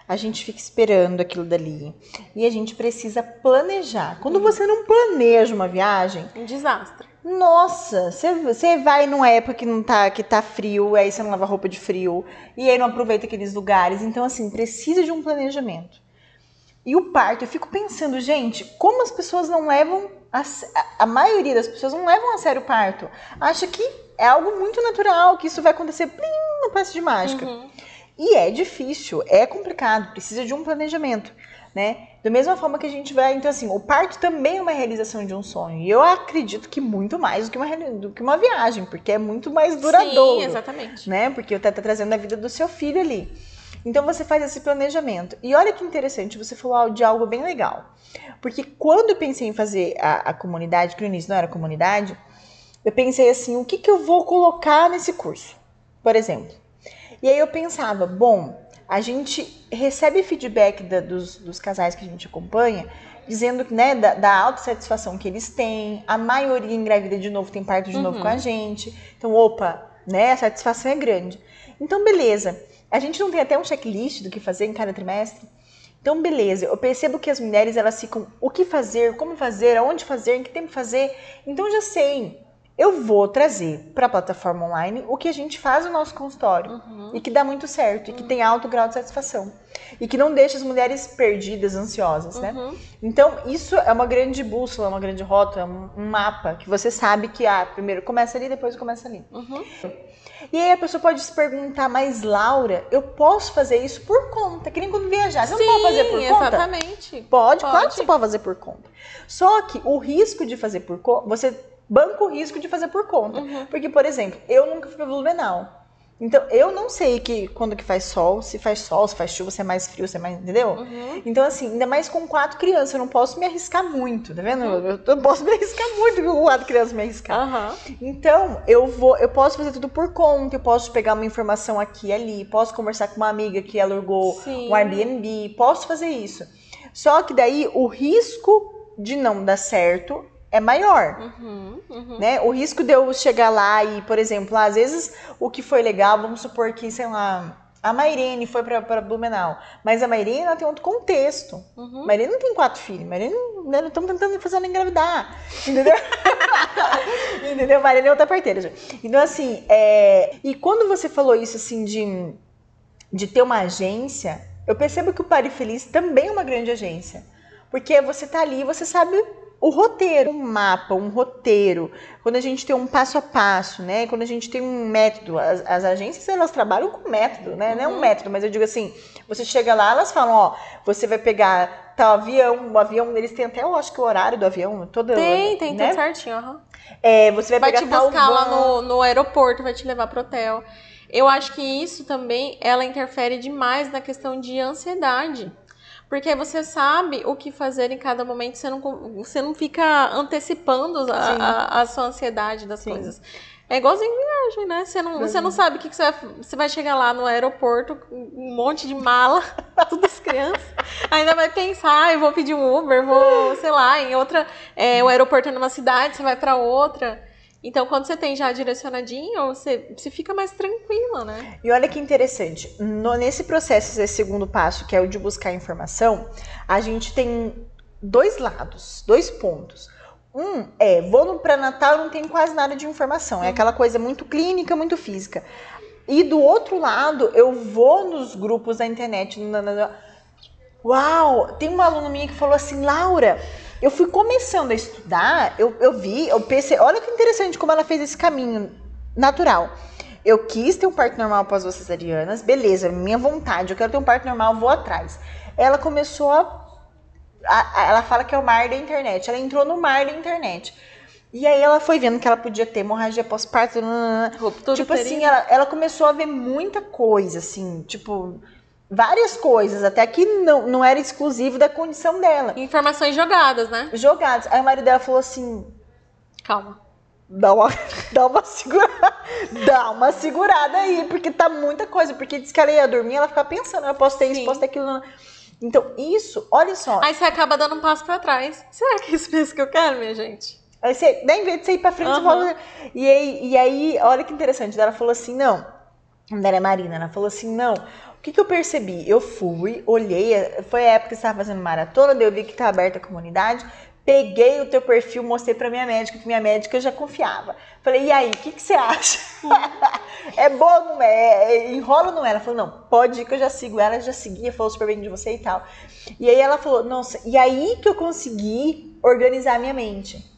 a gente fica esperando aquilo dali. E a gente precisa planejar. Quando você não planeja uma viagem. Um desastre. Nossa, você vai numa época que não tá, que tá frio, aí você não lava roupa de frio, e aí não aproveita aqueles lugares. Então, assim, precisa de um planejamento. E o parto, eu fico pensando, gente, como as pessoas não levam. A, a maioria das pessoas não levam a sério o parto. Acha que é algo muito natural, que isso vai acontecer plim, no passe de mágica. Uhum. E é difícil, é complicado, precisa de um planejamento, né? Da mesma forma que a gente vai, então assim, o parto também é uma realização de um sonho. E eu acredito que muito mais do que uma, do que uma viagem, porque é muito mais duradouro. Sim, exatamente. Né? Porque você tá trazendo a vida do seu filho ali. Então você faz esse planejamento. E olha que interessante, você falou de algo bem legal. Porque quando eu pensei em fazer a, a comunidade, que no início não era comunidade, eu pensei assim, o que, que eu vou colocar nesse curso, por exemplo. E aí eu pensava, bom, a gente recebe feedback da, dos, dos, casais que a gente acompanha, dizendo né, da, da autossatisfação que eles têm, a maioria engravida de novo, tem parto de uhum. novo com a gente. Então, opa, né, a satisfação é grande. Então, beleza. A gente não tem até um checklist do que fazer em cada trimestre? Então, beleza, eu percebo que as mulheres elas ficam o que fazer, como fazer, aonde fazer, em que tempo fazer. Então, já sei eu vou trazer para a plataforma online o que a gente faz no nosso consultório uhum. e que dá muito certo e que tem alto grau de satisfação e que não deixa as mulheres perdidas, ansiosas, né? Uhum. Então isso é uma grande bússola, uma grande rota, um, mapa que você sabe que ah, primeiro começa ali, depois começa ali. Uhum. E aí a pessoa pode se perguntar, mas Laura, eu posso fazer isso por conta? Que nem quando viajar, você Sim, não pode fazer por conta? exatamente. Pode, pode, claro que você pode fazer por conta. Só que o risco de fazer por conta, você banco o risco de fazer por conta. Uhum. Porque, por exemplo, eu nunca fui para Blumenau. Então, eu não sei que quando que faz sol, se faz sol, se faz chuva, se é mais frio, se é mais. Entendeu? Uhum. Então, assim, ainda mais com quatro crianças, eu não posso me arriscar muito, tá vendo? Uhum. Eu não posso me arriscar muito com quatro crianças me arriscar. Então, eu vou, eu posso fazer tudo por conta, eu posso pegar uma informação aqui e ali, posso conversar com uma amiga que alugou Sim. um Airbnb, posso fazer isso. Só que daí o risco de não dar certo é maior. Uhum, uhum. Né? O risco de eu chegar lá e, por exemplo, às vezes o que foi legal, vamos supor que, sei lá, a Mairene foi para Blumenau, mas a Mairene ela tem outro contexto. Uhum. Mairene não tem quatro filhos, Mairene né, não estamos tentando fazer ela engravidar, entendeu? entendeu? Mairene é outra parteira. já. Então, assim, é... e quando você falou isso, assim, de, de ter uma agência, eu percebo que o Pare Feliz também é uma grande agência. Porque você tá ali, você sabe o roteiro, um mapa, um roteiro. Quando a gente tem um passo a passo, né? Quando a gente tem um método, as, as agências elas trabalham com método, né? Não é um método, mas eu digo assim, você chega lá, elas falam, ó, você vai pegar tal avião, o avião, eles têm até, eu acho que o horário do avião, todo, Tem, tem né? tudo certinho. aham. É, você vai, Vai pegar te tal buscar lá no, no aeroporto, vai te levar pro hotel. Eu acho que isso também, ela interfere demais na questão de ansiedade. Porque você sabe o que fazer em cada momento, você não, você não fica antecipando a, a- a sua ansiedade das Sim. coisas. É igualzinho viagem, né? Você não, você não sabe o que, que você vai. Você vai chegar lá no aeroporto com um monte de mala, tudo as crianças. Ainda vai pensar, "Ah, eu vou pedir um Uber, vou, sei lá, em outra. é, o aeroporto é numa cidade, você vai pra outra. Então, quando você tem já direcionadinho, você, você fica mais tranquila, né? E olha que interessante, no- nesse processo, esse segundo passo, que é o de buscar informação, a gente tem dois lados, dois pontos. Um é, vou no pré-natal não tem quase nada de informação, é aquela coisa muito clínica, muito física. E do outro lado, eu vou nos grupos da internet. na- na- na- Uau! Tem uma aluna minha que falou assim, Laura, eu fui começando a estudar, eu, eu vi, eu pensei, olha que interessante como ela fez esse caminho natural. Eu quis ter um parto normal após duas cesarianas, beleza, minha vontade, eu quero ter um parto normal, vou atrás. Ela começou a, a- a- Ela fala que é o mar da internet, ela entrou no mar da internet. E aí ela foi vendo que ela podia ter hemorragia pós-parto. nananana. Ruptura Tipo assim, uterina. ela, ela começou a ver muita coisa, assim, tipo, várias coisas, até que não, não era exclusivo da condição dela. Informações jogadas, né? Jogados. Aí o marido dela falou assim: Calma. dá uma, dá uma segurada, dá uma segurada aí, porque tá muita coisa. Porque diz que ela ia dormir, ela ficava pensando, eu posso ter isso, Sim. posso ter aquilo. Então, isso, olha só. Aí você acaba dando um passo pra trás. Será que é isso mesmo que eu quero, minha gente? Aí você, daí, em vez de você ir pra frente, você Aham. fala. E aí, e aí, olha que interessante. Ela falou assim: não. A nome dela é Marina. Ela falou assim: não. O que, que eu percebi? Eu fui, olhei, foi a época que estava fazendo maratona, daí eu vi que tá aberta a comunidade. Peguei o teu perfil, mostrei pra minha médica, que minha médica eu já confiava. Falei, e aí, o que, que você acha? é ou não é? É- Enrola ou não é? Ela falou, não, pode ir que eu já sigo ela, já seguia, falou super bem de você e tal. E aí ela falou, nossa, e aí que eu consegui organizar a minha mente.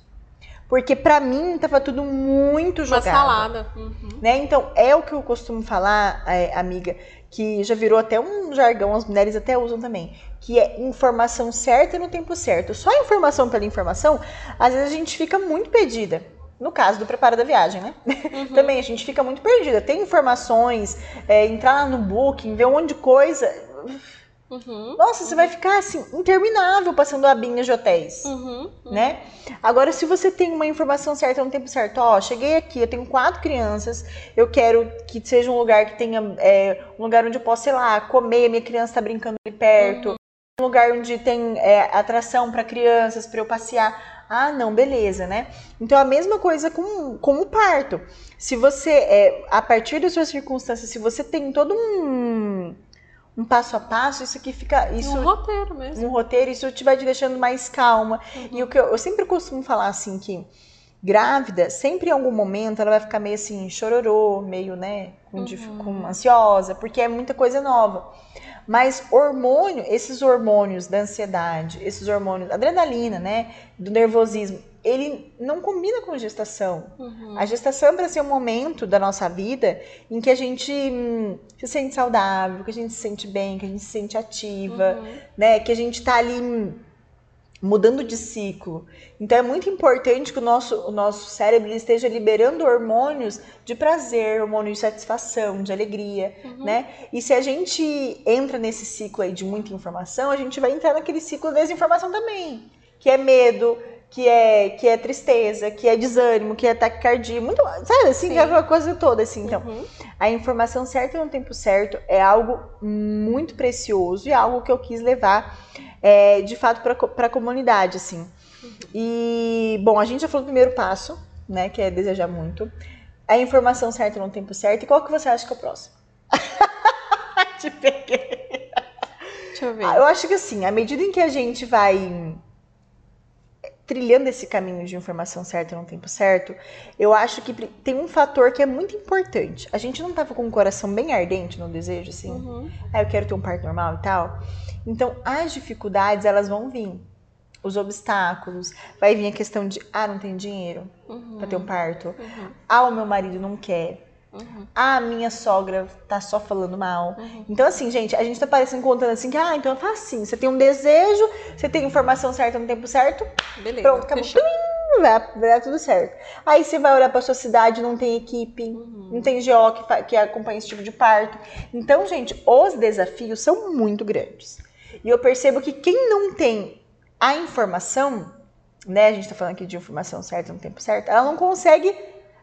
Porque pra mim tava tudo muito Uma jogado salada. Uhum. né? Então, é o que eu costumo falar, é, amiga, que já virou até um jargão, as mulheres até usam também, que é informação certa no tempo certo. Só informação pela informação, às vezes a gente fica muito perdida. No caso do preparo da viagem, né? também a gente fica muito perdida. Tem informações, é, entrar lá no booking, ver um monte de coisa. Uhum. Nossa, você vai ficar assim, interminável passando abinhas de hotéis Uhum. né? Agora, se você tem uma informação certa no tempo certo, ó, cheguei aqui, eu tenho quatro crianças, eu quero que seja um lugar que tenha é, um lugar onde eu possa, sei lá, comer, minha criança tá brincando ali perto, um lugar onde tem é, atração para crianças, para eu passear. Ah, não, beleza, né? Então a mesma coisa com, com o parto. Se você, é, a partir das suas circunstâncias, se você tem todo um, um passo a passo, isso aqui fica. Isso, Um roteiro mesmo. um roteiro, isso te vai te deixando mais calma. E o que eu, eu sempre costumo falar assim que grávida, sempre em algum momento ela vai ficar meio assim, chororô, meio, né, com, dif- com ansiosa, porque é muita coisa nova. Mas hormônio, esses hormônios da ansiedade, esses hormônios, adrenalina, né, do nervosismo, ele não combina com gestação. Uhum. A gestação é para ser um momento da nossa vida em que a gente hum, se sente saudável, que a gente se sente bem, que a gente se sente ativa, Uhum. né? Que a gente tá ali hum, mudando de ciclo. Então é muito importante que o nosso, o nosso cérebro esteja liberando hormônios de prazer, hormônios de satisfação, de alegria, né? E se a gente entra nesse ciclo aí de muita informação, a gente vai entrar naquele ciclo da desinformação também, que é medo, que é, que é tristeza, que é desânimo, que é taquicardia, muito, sabe assim, Sim. é aquela coisa toda assim. Então, Uhum. a informação certa no tempo certo é algo muito precioso e algo que eu quis levar é, de fato para a comunidade, assim. E, bom, a gente já falou do primeiro passo, né? Que é desejar muito. A informação certa no tempo certo. E qual que você acha que é o próximo? Te peguei. Deixa eu ver. Ah, Eu acho que assim, à medida em que a gente vai trilhando esse caminho de informação certa no tempo certo, eu acho que tem um fator que é muito importante. A gente não tava com o coração bem ardente no desejo, assim, Uhum. ah, eu quero ter um parto normal e tal. Então, as dificuldades, elas vão vir. Os obstáculos, vai vir a questão de, ah, não tem dinheiro Uhum. pra ter um parto. Uhum. Ah, o meu marido não quer. Uhum. Ah, a minha sogra tá só falando mal. Uhum. Então, assim, gente, a gente tá parecendo contando assim que, ah, então é facinho. Você tem um desejo, você tem informação certa no tempo certo, Beleza. pronto, acabou. Plim, Vai, vai dar tudo certo. Aí você vai olhar pra sua cidade, não tem equipe, Uhum. não tem GO que, que acompanha esse tipo de parto. Então, gente, os desafios são muito grandes. E eu percebo que quem não tem a informação, né, a gente tá falando aqui de informação certa no tempo certo, ela não consegue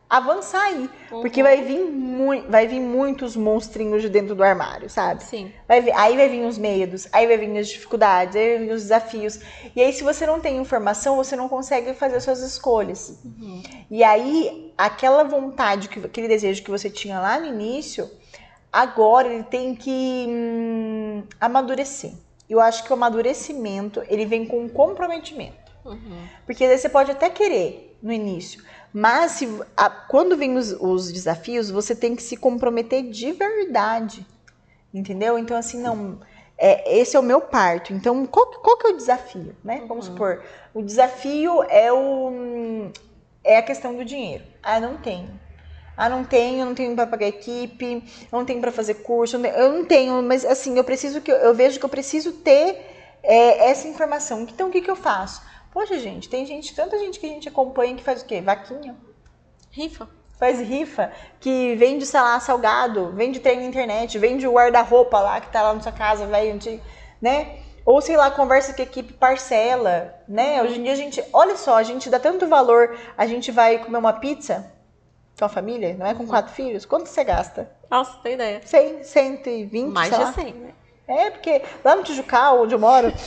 avançar aí. Porque Uhum. vai vir, vai vir muitos monstrinhos de dentro do armário, sabe? Sim. Vai vir- aí vai vir os medos, aí vai vir as dificuldades, aí vai vir os desafios. E aí, se você não tem informação, você não consegue fazer suas escolhas. Uhum. E aí, aquela vontade, que- aquele desejo que você tinha lá no início, agora ele tem que hum, amadurecer. Eu acho que o amadurecimento, ele vem com um comprometimento. Uhum. Porque às vezes você pode até querer no início, mas se, a- quando vem os, os desafios, você tem que se comprometer de verdade. Entendeu? Então, assim, não. É, esse é o meu parto. Então, qual, que- qual que é o desafio? Né? Vamos supor, o desafio é o é a questão do dinheiro. Ah, não tenho. Ah, não tenho, não tenho para pagar equipe, não tenho para fazer curso, eu não tenho- eu não tenho, mas assim, eu preciso que eu, eu vejo que eu preciso ter é, essa informação. Então, o que, que eu faço? Poxa, gente, tem gente, tanta gente que a gente acompanha que faz o quê? Vaquinha. Rifa. Faz rifa, que vende, sei lá, salgado, vende treino na internet, vende o guarda-roupa lá que tá lá na sua casa, velho, né? Ou, sei lá, conversa com a equipe, parcela, né? Hoje em dia a gente, olha só, a gente dá tanto valor, a gente vai comer uma pizza com a família, não é? Com quatro filhos, quanto você gasta? Nossa, tem ideia. 100, 120, Mais sei de lá. 100, né? É, porque lá no Tijucal, onde eu moro,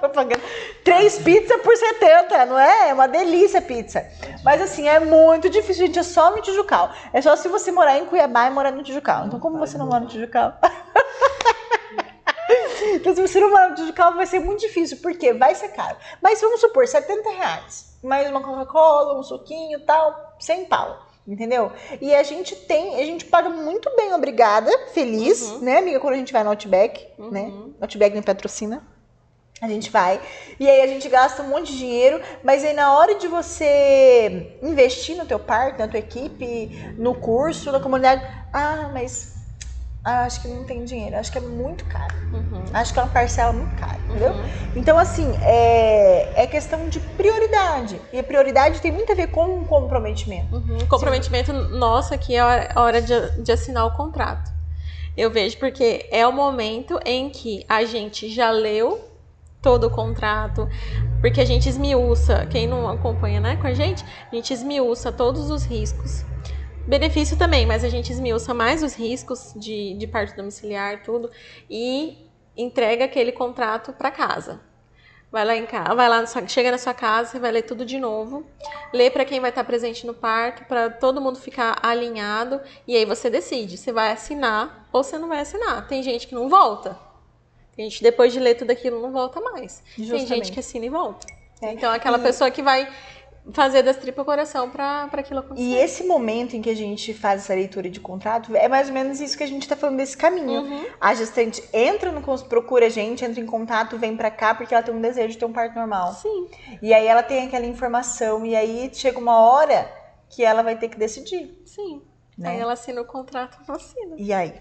propaganda, três pizzas por 70, não é? É uma delícia pizza. Mas assim, é muito difícil, gente, é só no Tijucal. É só se você morar em Cuiabá e morar no Tijucal. Então, como você não mora no Tijucal? Então, se você não mora no Tijucal, vai ser muito difícil, porque vai ser caro. Mas vamos supor, 70 reais. Mais uma Coca-Cola, um suquinho e tal, 100 pau. Entendeu? E a gente tem, a gente paga muito bem, obrigada, feliz, Uhum. né, amiga? Quando a gente vai no Outback, né? Uhum. Outback me patrocina. A gente vai. E aí a gente gasta um monte de dinheiro, mas aí na hora de você investir no teu parque, na tua equipe, no curso, na comunidade, ah, mas ah, acho que não tem dinheiro, acho que é muito caro. Uhum. Acho que é uma parcela muito cara, entendeu? Uhum. Então, assim, é, é questão de prioridade. E a prioridade tem muito a ver com o comprometimento. Uhum. Comprometimento nosso aqui é a hora- a hora de, de assinar o contrato. Eu vejo porque é o momento em que a gente já leu todo o contrato, porque a gente esmiuça, quem não acompanha né, com a gente, a gente esmiuça todos os riscos. Benefício também, mas a gente esmiuça mais os riscos de, de parto domiciliar, tudo, e entrega aquele contrato para casa. Vai lá em casa, vai lá, sua- chega na sua casa, você vai ler tudo de novo lê para quem vai estar presente no parto, para todo mundo ficar alinhado, e aí você decide se vai assinar ou se não vai assinar. Tem gente que não volta. Tem gente depois de ler tudo aquilo não volta mais. Tem Justamente. gente que assina e volta. É. Então aquela E- pessoa que vai fazer das tripas coração para aquilo acontecer. E esse momento em que a gente faz essa leitura de contrato é mais ou menos isso que a gente tá falando desse caminho. Uhum. A gestante entra no procura a gente, entra em contato, vem pra cá porque ela tem um desejo de ter um parto normal. Sim. E aí ela tem aquela informação e aí chega uma hora que ela vai ter que decidir, Sim. né? Aí ela assina o contrato, não assina. E aí?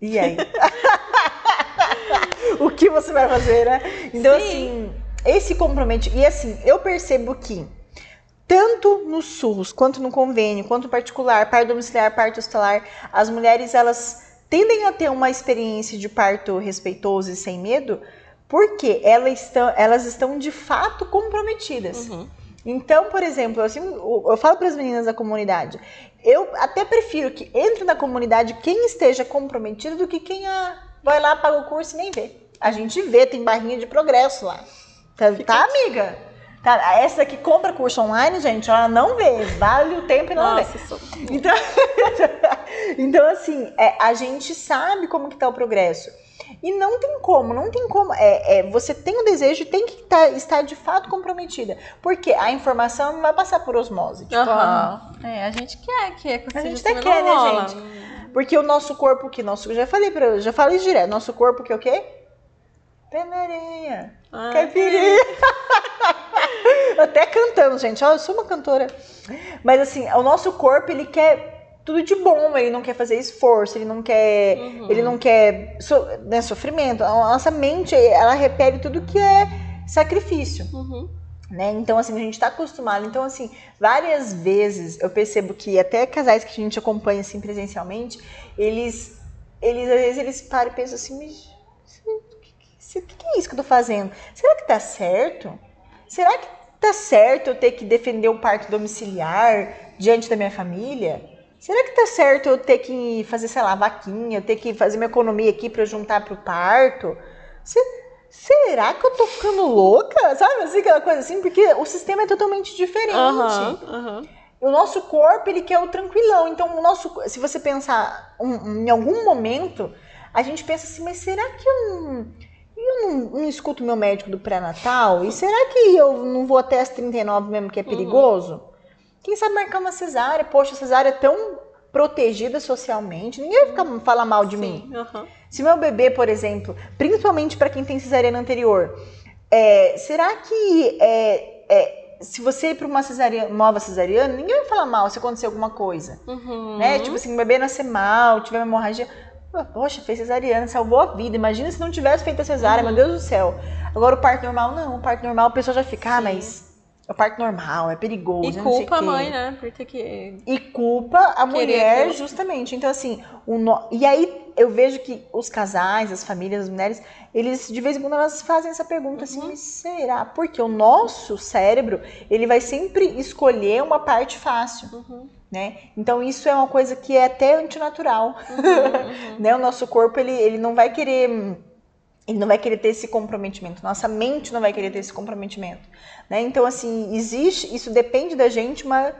E aí? o que você vai fazer, né? Então, Sim. assim, esse comprometimento. E assim, eu percebo que tanto no SUS, quanto no convênio, quanto no particular, parto domiciliar, parto hospitalar, as mulheres elas tendem a ter uma experiência de parto respeitoso e sem medo, porque elas estão, elas estão de fato comprometidas. Uhum. Então, por exemplo, assim, eu falo para as meninas da comunidade, eu até prefiro que entre na comunidade quem esteja comprometido do que quem ah, vai lá, paga o curso e nem vê. A gente vê, tem barrinha de progresso lá. Tá, tá amiga? Tá, essa que compra curso online, gente, ela não vê. Vale o tempo e não Nossa, vê. sou... Então, então assim, é, a gente sabe como que tá o progresso. E não tem como, não tem como. É, é, você tem o desejo e tem que tá, estar de fato comprometida. Porque a informação não vai passar por osmose. Tipo, ah, Aham. É, a gente quer que A gente até até quer, né, gente? Porque o nosso corpo que nosso, já falei para, já falei direto, nosso corpo que é o quê? Pé na areia. Ah, Caipirinha. Até cantando, gente. Ó, eu sou uma cantora. Mas assim, o nosso corpo, ele quer tudo de bom, ele não quer fazer esforço, ele não quer, Uhum. ele não quer so- né, sofrimento. A nossa mente, ela repele tudo que é sacrifício Uhum. Né? Então, assim, a gente tá acostumado. Então, assim, várias vezes eu percebo que até casais que a gente acompanha, assim, presencialmente, eles, eles às vezes, eles param e pensam assim, mas o que, que é isso que eu tô fazendo? Será que tá certo? Será que tá certo eu ter que defender o parto domiciliar diante da minha família? Será que tá certo eu ter que fazer, sei lá, vaquinha, eu ter que fazer minha economia aqui eu juntar pro parto? Se- será que eu tô ficando louca? Sabe assim, aquela coisa assim? Porque o sistema é totalmente diferente. O nosso corpo, ele quer o tranquilão. Então, o nosso, se você pensar um- em algum momento, a gente pensa assim, mas será que eu não, eu não, não escuto meu médico do pré-natal? E será que eu não vou até as 39 mesmo, que é perigoso? Quem sabe marcar uma cesárea? Poxa, cesárea é tão protegida socialmente, ninguém vai ficar, falar mal de mim. Sim, aham. Se meu bebê, por exemplo, principalmente para quem tem cesariana anterior, é, será que é, é, se você ir para uma cesariana, nova cesariana, ninguém vai falar mal se acontecer alguma coisa, Uhum. né? Tipo assim, o bebê nascer mal, tiver uma hemorragia, poxa, fez cesariana, salvou a vida. Imagina se não tivesse feito a cesárea, Uhum. meu Deus do céu. Agora o parto normal não, o parto normal a pessoa já fica, ah, mas é o parto normal, é perigoso, E culpa a mãe, né? Por ter que. E culpa a mulher, justamente. Então, assim, o no- e aí eu vejo que os casais, as famílias, as mulheres, eles, de vez em quando, elas fazem essa pergunta assim, Uhum. mas será? Porque o nosso cérebro, ele vai sempre escolher uma parte fácil, Uhum, né? Então, isso é uma coisa que é até antinatural, uhum. né? O nosso corpo, ele, ele não vai querer... Ele não vai querer ter esse comprometimento. Nossa mente não vai querer ter esse comprometimento. Né? Então, assim, existe... Isso depende da gente, mas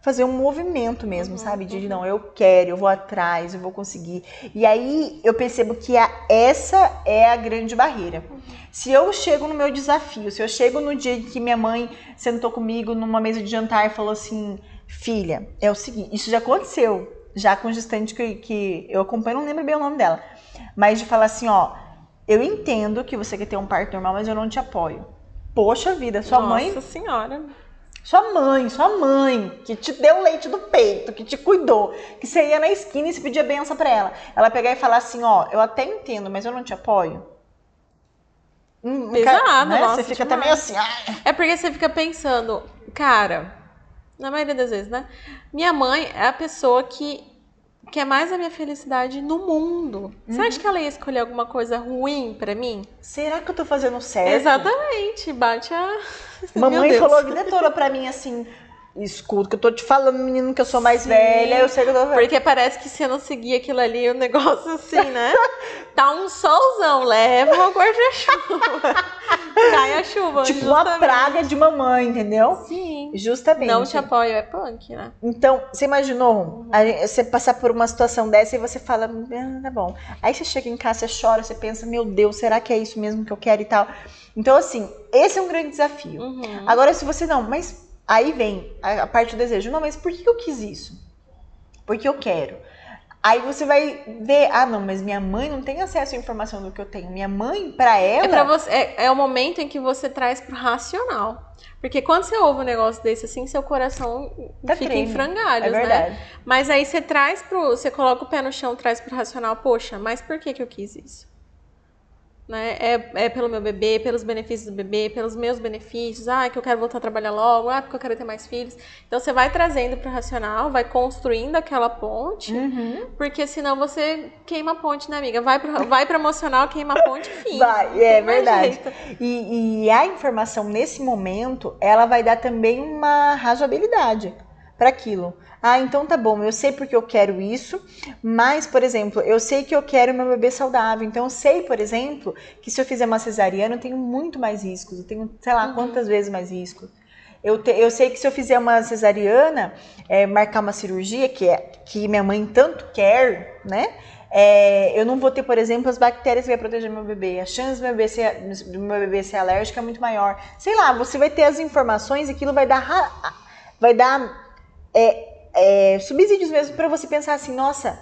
fazer um movimento mesmo, sabe? De não, eu quero, eu vou atrás, eu vou conseguir. E aí eu percebo que a, essa é a grande barreira. Se eu chego no meu desafio, se eu chego no dia que minha mãe sentou comigo numa mesa de jantar e falou assim: Filha, é o seguinte, isso já aconteceu, já com gestante que, que eu acompanho, não lembro bem o nome dela, mas de falar assim: Ó, eu entendo que você quer ter um parto normal, mas eu não te apoio. Poxa vida, sua mãe Nossa senhora. sua mãe, sua mãe, que te deu leite do peito, que te cuidou, que você ia na esquina e se pedia benção pra ela. Ela pegar e falar assim, ó, eu até entendo, mas eu não te apoio. Hum, um Pesado, né? nossa, Você fica demais. também assim, ah, É porque você fica pensando, cara, na maioria das vezes, né? Minha mãe é a pessoa que quer mais a minha felicidade no mundo. Você Uhum. acha que ela ia escolher alguma coisa ruim pra mim? será que eu tô fazendo certo? Exatamente, bate a. Mamãe falou a vida toda pra mim assim, escuta que eu tô te falando, menino, que eu sou mais Sim. velha, eu sei que eu tô Porque parece que se eu não seguir aquilo ali, o negócio assim, né? Tá um solzão, leva o guarda-chuva. Cai a chuva. Tipo uma justamente. praga de mamãe, entendeu? Sim. Justamente. Não te apoio, é punk, né? Então, você imaginou gente- você passar por uma situação dessa e você fala, ah, tá bom. Aí você chega em casa, você chora, você pensa, meu Deus, será que é isso mesmo que eu quero e tal? Então, assim, esse é um grande desafio. Uhum. Agora, se você não, mas aí vem a, parte do desejo. Não, mas por que eu quis isso? Porque eu quero. Aí você vai ver, ah, não, mas minha mãe não tem acesso à informação do que eu tenho. Minha mãe, pra ela. É, pra você, é, é o momento em que você traz pro racional. Porque quando você ouve um negócio desse assim, seu coração Tá fica em frangalhos, é né? Mas aí você traz pro. Você coloca o pé no chão, traz pro racional, poxa, mas por que, que eu quis isso? Né? É, é pelo meu bebê, pelos benefícios do bebê, pelos meus benefícios, ah, que eu quero voltar a trabalhar logo, ah, porque eu quero ter mais filhos. Então você vai trazendo pro racional, vai construindo aquela ponte, Uhum. porque senão você queima a ponte, né, amiga? Vai pro, vai pro emocional, queima a ponte, fim. Vai, é verdade. E, e a informação nesse momento, ela vai dar também uma razoabilidade para aquilo. Ah, então tá bom, eu sei porque eu quero isso, mas, por exemplo, eu sei que eu quero meu bebê saudável. Então, eu sei, por exemplo, que se eu fizer uma cesariana, eu tenho muito mais riscos. Eu tenho, sei lá, Uhum. quantas vezes mais riscos. Eu, te- eu sei que se eu fizer uma cesariana, é, marcar uma cirurgia, que, é, que minha mãe tanto quer, né? é, eu não vou ter, por exemplo, as bactérias que vai proteger meu bebê. A chance do meu bebê ser, do meu bebê ser alérgico é muito maior. Sei lá, você vai ter as informações e aquilo vai dar, vai dar é, é, subsídios mesmo para você pensar assim, nossa,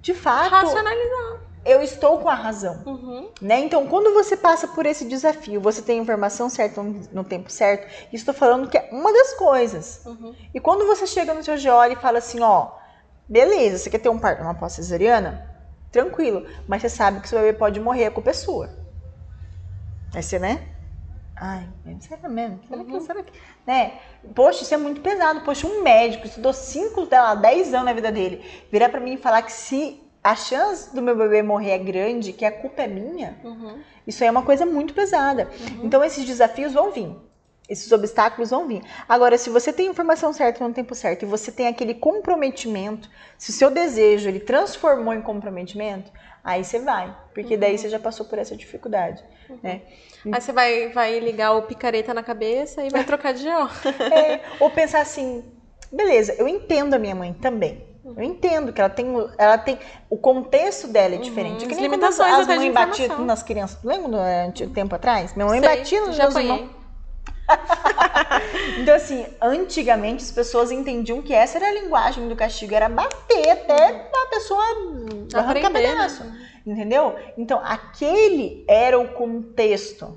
de fato, Racionalizar. eu estou com a razão. Uhum. Né? Então, quando você passa por esse desafio, você tem a informação certa no, tempo certo, estou falando que é uma das coisas. Uhum. E quando você chega no seu GO e fala assim, ó, beleza, você quer ter um parto uma pós-cesariana? Tranquilo, mas você sabe que seu bebê pode morrer, a culpa é sua. Aí você, né? Ai, será mesmo? Será que, será que... Né? Poxa, isso é muito pesado. Poxa, um médico estudou 5, sei lá, 10 anos na vida dele, virar pra mim e falar que se a chance do meu bebê morrer é grande, que a culpa é minha, Uhum. isso aí é uma coisa muito pesada. Então esses desafios vão vir. Esses obstáculos vão vir. Agora, se você tem a informação certa no tempo certo e você tem aquele comprometimento, se o seu desejo ele transformou em comprometimento, aí você vai, porque daí você já passou por essa dificuldade, né? Aí você vai, vai ligar o picareta na cabeça e vai trocar de GO. É, ou pensar assim, beleza, eu entendo a minha mãe também. Eu entendo que ela tem, o- ela tem o contexto dela é diferente. É que As nem quando limitações as, as mães batiam nas crianças. Lembra do anti- tempo atrás? Minha mãe Sei, batia nos meus apanhei. irmãos. Então, assim, antigamente as pessoas entendiam que essa era a linguagem do castigo, era bater até a pessoa arrancar né? pedaço. Entendeu? Então, aquele era o contexto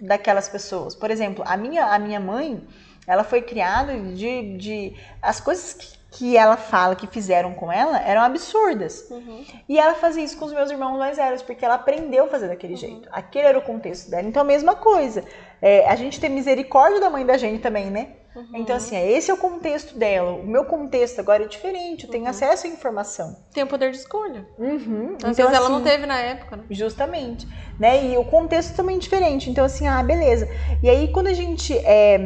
daquelas pessoas. Por exemplo, a minha, a minha mãe, ela foi criada de. de as coisas que, que ela fala que fizeram com ela eram absurdas. Uhum. E ela fazia isso com os meus irmãos mais velhos, porque ela aprendeu a fazer daquele jeito. Aquele era o contexto dela. Então, a mesma coisa. É, a gente tem misericórdia da mãe da gente também, né? Então, assim, é, esse é o contexto dela. O meu contexto agora é diferente, eu tenho acesso à informação. Tem o poder de escolha. Uhum. Às Então, vezes ela não assim, teve na época, né? Justamente, né? E o contexto também é diferente. Então, assim, ah, beleza. E aí, quando a gente é,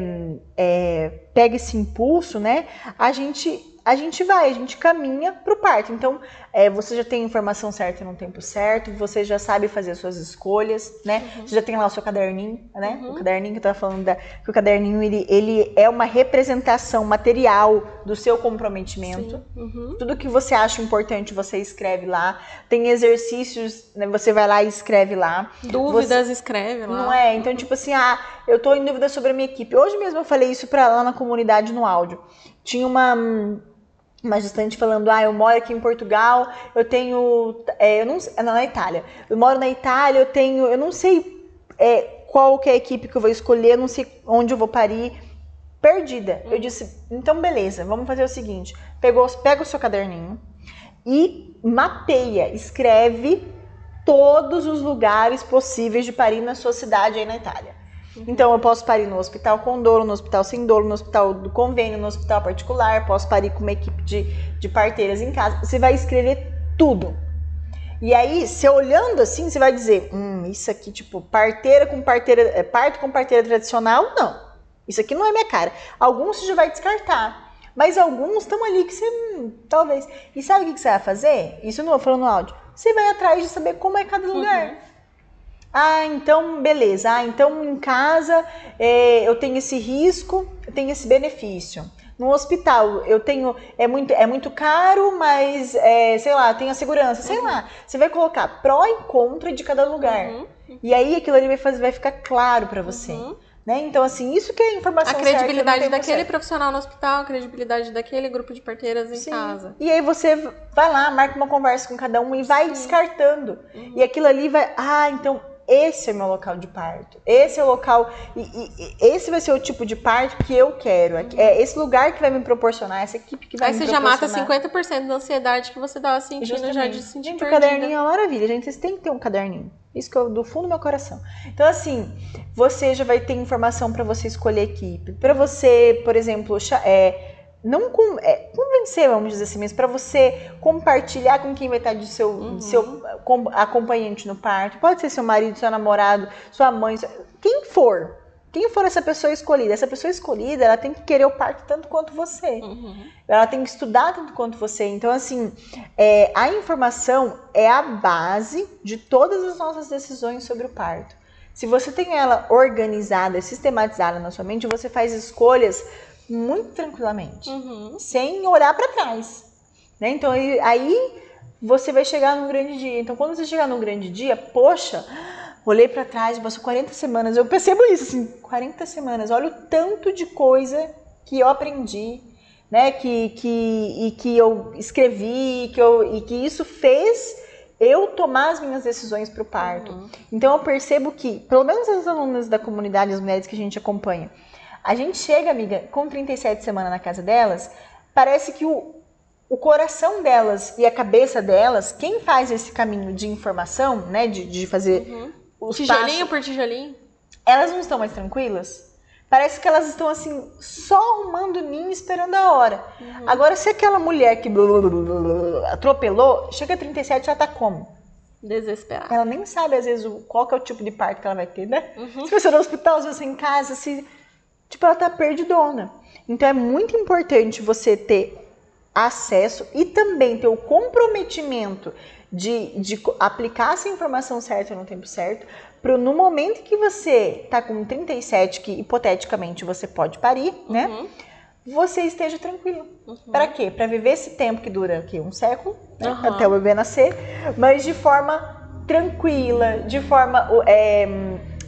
é, pega esse impulso, né? A gente, a gente vai, a gente caminha pro parto. Então, é, você já tem a informação certa no tempo certo, você já sabe fazer as suas escolhas, né? Você já tem lá o seu caderninho, né? O caderninho que eu tava falando da, que o caderninho ele, ele é uma representação material do seu comprometimento. Uhum. Tudo que você acha importante, você escreve lá. Tem exercícios, né, você vai lá e escreve lá. Dúvidas, escreve lá. Não é? Então, tipo assim, ah, eu tô em dúvida sobre a minha equipe. Hoje mesmo eu falei isso pra lá na comunidade no áudio. Tinha uma, uma gestante falando, ah, eu moro aqui em Portugal, eu tenho. é, eu não na Itália. Eu moro na Itália, eu tenho. Eu não sei é, qual que é a equipe que eu vou escolher, eu não sei onde eu vou parir. Perdida. Eu disse, então beleza, vamos fazer o seguinte: pegou, pega o seu caderninho e mapeia, escreve todos os lugares possíveis de parir na sua cidade aí na Itália. Então eu posso parir no hospital com dolo, no hospital sem dolo, no hospital do convênio, no hospital particular, posso parir com uma equipe de, de parteiras em casa. Você vai escrever tudo. E aí, você olhando assim, você vai dizer, hum, isso aqui, tipo, parteira com parteira, é, parto com parteira tradicional, não. Isso aqui não é minha cara. Alguns você já vai descartar. Mas alguns estão ali que você, hum, talvez. E sabe o que você vai fazer? Isso eu não vou falando no áudio. Você vai atrás de saber como é cada lugar. Ah, então beleza. Ah, então em casa é, eu tenho esse risco, eu tenho esse benefício. No hospital eu tenho é muito é muito caro, mas é, sei lá, tem a segurança, sei lá. Você vai colocar pró e contra de cada lugar. Uhum. E aí aquilo ali vai fazer, vai ficar claro pra você, Uhum. né? Então assim, isso que é a informação A credibilidade daquele certo. profissional no hospital, a credibilidade daquele grupo de parteiras em Sim. casa. E aí você vai lá, marca uma conversa com cada um e vai descartando. Uhum. E aquilo ali vai, ah, então esse é meu local de parto. Esse é o local e, e- esse vai ser o tipo de parto que eu quero. É esse lugar que vai me proporcionar, essa equipe que vai Aí me você já mata proporcionar. 50% da ansiedade que você tava sentindo já Justamente. de se sentir Gente, o caderninho é uma maravilha, gente. Vocês têm que ter um caderninho. Isso que eu do fundo do meu coração. Então, assim, você já vai ter informação para você escolher equipe. Para você, por exemplo, é, não com- é, convencer, vamos dizer assim mesmo, para você compartilhar com quem vai estar de seu, Uhum. seu com- acompanhante no parto. Pode ser seu marido, seu namorado, sua mãe, quem for. Quem for essa pessoa escolhida? Essa pessoa escolhida, ela tem que querer o parto tanto quanto você. Uhum. Ela tem que estudar tanto quanto você. Então, assim, é, a informação é a base de todas as nossas decisões sobre o parto. Se você tem ela organizada, sistematizada na sua mente, você faz escolhas muito tranquilamente, Uhum. sem olhar para trás. Né? Então, aí, você vai chegar num grande dia. Então, quando você chegar num grande dia, poxa, olhei para trás, passou 40 semanas. Eu percebo isso, assim, 40 semanas. Olha o tanto de coisa que eu aprendi, né? Que, que, e que eu escrevi, que eu, e que isso fez eu tomar as minhas decisões para o parto. Uhum. Então, eu percebo que, pelo menos as alunas da comunidade, as mulheres que a gente acompanha, a gente chega, amiga, com 37 semanas na casa delas, parece que o, o coração delas e a cabeça delas, quem faz esse caminho de informação, né, de, de fazer Uhum. os Tijolinho passos, por tijolinho? elas não estão mais tranquilas? Parece que elas estão assim, só arrumando ninho esperando a hora. Uhum. Agora, se aquela mulher que blá, blá, blá, atropelou, chega a 37 já tá como? Desesperado. Ela nem sabe, às vezes, qual é o tipo de parto que ela vai ter, né? Uhum. Se você no hospital, se você em casa, se. Tipo, ela tá perdidona. Então é muito importante você ter acesso e também ter o comprometimento de, de aplicar essa informação certa no tempo certo, para no momento que você tá com 37, que hipoteticamente você pode parir, né? Uhum. Você esteja tranquilo. Uhum. Para quê? Para viver esse tempo que dura aqui, um século, né? Aham. até o bebê nascer, mas de forma tranquila, de forma. é,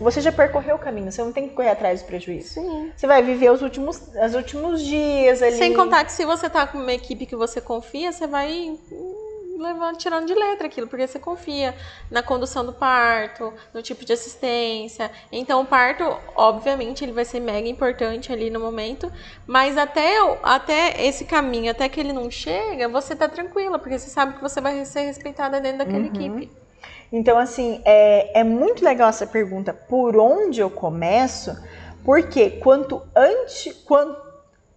você já percorreu o caminho, você não tem que correr atrás do prejuízo. Sim. Você vai viver os últimos, os últimos dias ali. Sem contar que se você tá com uma equipe que você confia, você vai hum, levando, tirando de letra aquilo, porque você confia na condução do parto, no tipo de assistência. Então o parto, obviamente, ele vai ser mega importante ali no momento, mas até, até esse caminho, até que ele não chega, você tá tranquila, porque você sabe que você vai ser respeitada dentro daquela Uhum. equipe. Então, assim, é, é muito legal essa pergunta, por onde eu começo? Porque quanto antes, quanto,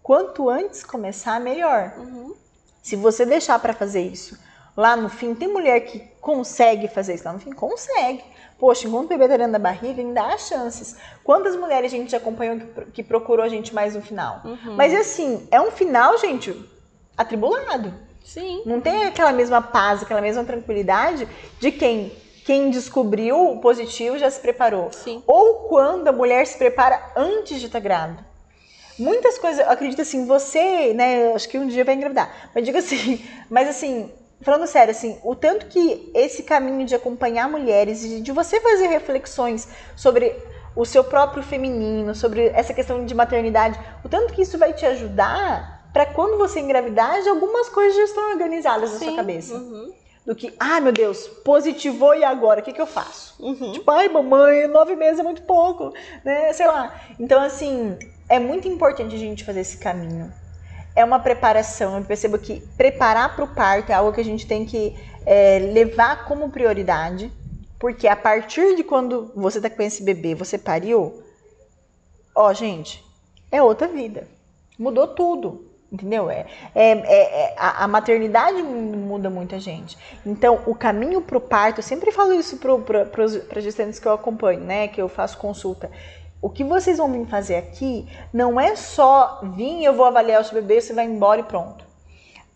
quanto antes começar, melhor. Uhum. Se você deixar para fazer isso lá no fim, tem mulher que consegue fazer isso lá no fim? Consegue. Poxa, enquanto o bebê tá dentro da barriga, ainda há chances. Quantas mulheres a gente acompanhou que, que procurou a gente mais no final? Uhum. Mas assim, é um final, gente, atribulado. Sim. Não tem aquela mesma paz, aquela mesma tranquilidade de quem, quem descobriu o positivo já se preparou. Sim. Ou quando a mulher se prepara antes de estar grávida. Muitas coisas, eu acredito assim, você, né, acho que um dia vai engravidar. Mas diga assim, mas assim, falando sério, assim, o tanto que esse caminho de acompanhar mulheres e de você fazer reflexões sobre o seu próprio feminino, sobre essa questão de maternidade, o tanto que isso vai te ajudar para quando você engravidar, já algumas coisas já estão organizadas na sua Sim. cabeça. Uhum. Do que, ah, meu Deus, positivou e agora? O que, que eu faço? Uhum. Tipo, ai, mamãe, nove meses é muito pouco, né? Sei lá. Então, assim, é muito importante a gente fazer esse caminho. É uma preparação. Eu percebo que preparar para o parto é algo que a gente tem que é, levar como prioridade, porque a partir de quando você tá com esse bebê, você pariu, ó, gente, é outra vida. Mudou tudo. Entendeu? É, é, é- é- a, a maternidade muda muita gente. Então, o caminho para o parto, eu sempre falo isso para as gestantes que eu acompanho, né? Que eu faço consulta. O que vocês vão vir fazer aqui não é só vir, eu vou avaliar o seu bebê, você vai embora e pronto.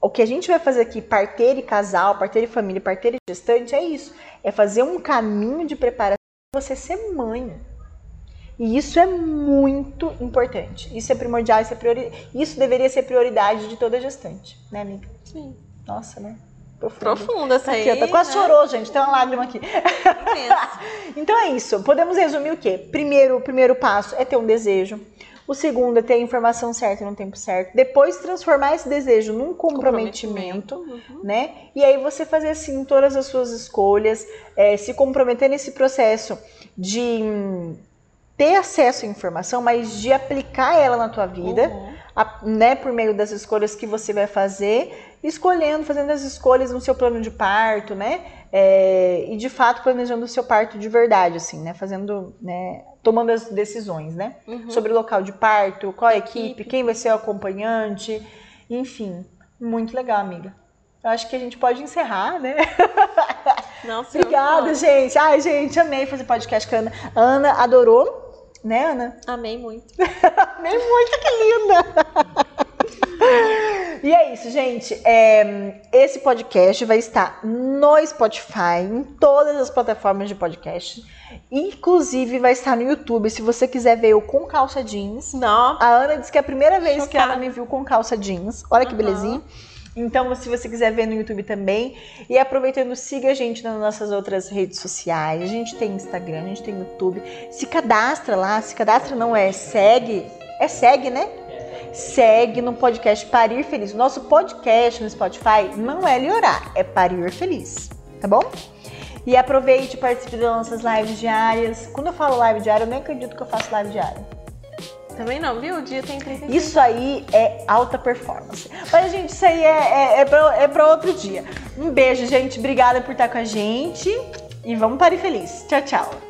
O que a gente vai fazer aqui, parteira e casal, parteira e família, parteira e gestante, é isso. É fazer um caminho de preparação para você ser mãe. E isso é muito importante. Isso é primordial, isso, é priori... isso deveria ser prioridade de toda gestante, né, amiga? Sim. Nossa, né? Profundo. Profunda essa aí. Aqui, ó, tá quase né? chorou, gente. Tem uma lágrima aqui. Então é isso. Podemos resumir o quê? Primeiro, o primeiro passo é ter um desejo. O segundo é ter a informação certa no tempo certo. Depois transformar esse desejo num comprometimento, Uhum. né? E aí você fazer assim todas as suas escolhas, é, se comprometer nesse processo de hum, ter acesso à informação, mas de aplicar ela na tua vida Uhum. a- né, por meio das escolhas que você vai fazer, escolhendo, fazendo as escolhas no seu plano de parto, né? É, e de fato planejando o seu parto de verdade, assim, né? Fazendo, né? Tomando as decisões, né? Uhum. Sobre o local de parto, qual a equipe, Equipe. quem vai ser o acompanhante, enfim. Muito legal, amiga. Eu acho que a gente pode encerrar, né? Não, Obrigada, não. gente. Ai, gente, amei fazer podcast com a Ana. Ana adorou. Né, Ana? Amei muito. Amei muito, que linda! E é isso, gente. É, esse podcast vai estar no Spotify, em todas as plataformas de podcast. Inclusive vai estar no YouTube. Se você quiser ver eu com calça jeans. Não. A Ana disse que é a primeira vez que Chocada. ela me viu com calça jeans. Olha que Aham. belezinha. Então, se você quiser ver no YouTube também. E aproveitando, siga a gente nas nossas outras redes sociais. A gente tem Instagram, a gente tem YouTube. Se cadastra lá. Se cadastra não é segue. É segue, né? Segue no podcast Parir Feliz. O nosso podcast no Spotify não é liorar, é Parir Feliz. Tá bom? E aproveite participe das nossas lives diárias. Quando eu falo live diária, eu nem acredito que eu faço live diária. Também não, viu? O dia tem 35. Isso aí é alta performance. Mas, gente, isso aí é, é, é, pra, é pra outro dia. Um beijo, gente. Obrigada por estar com a gente. E vamos parir feliz. Tchau, tchau.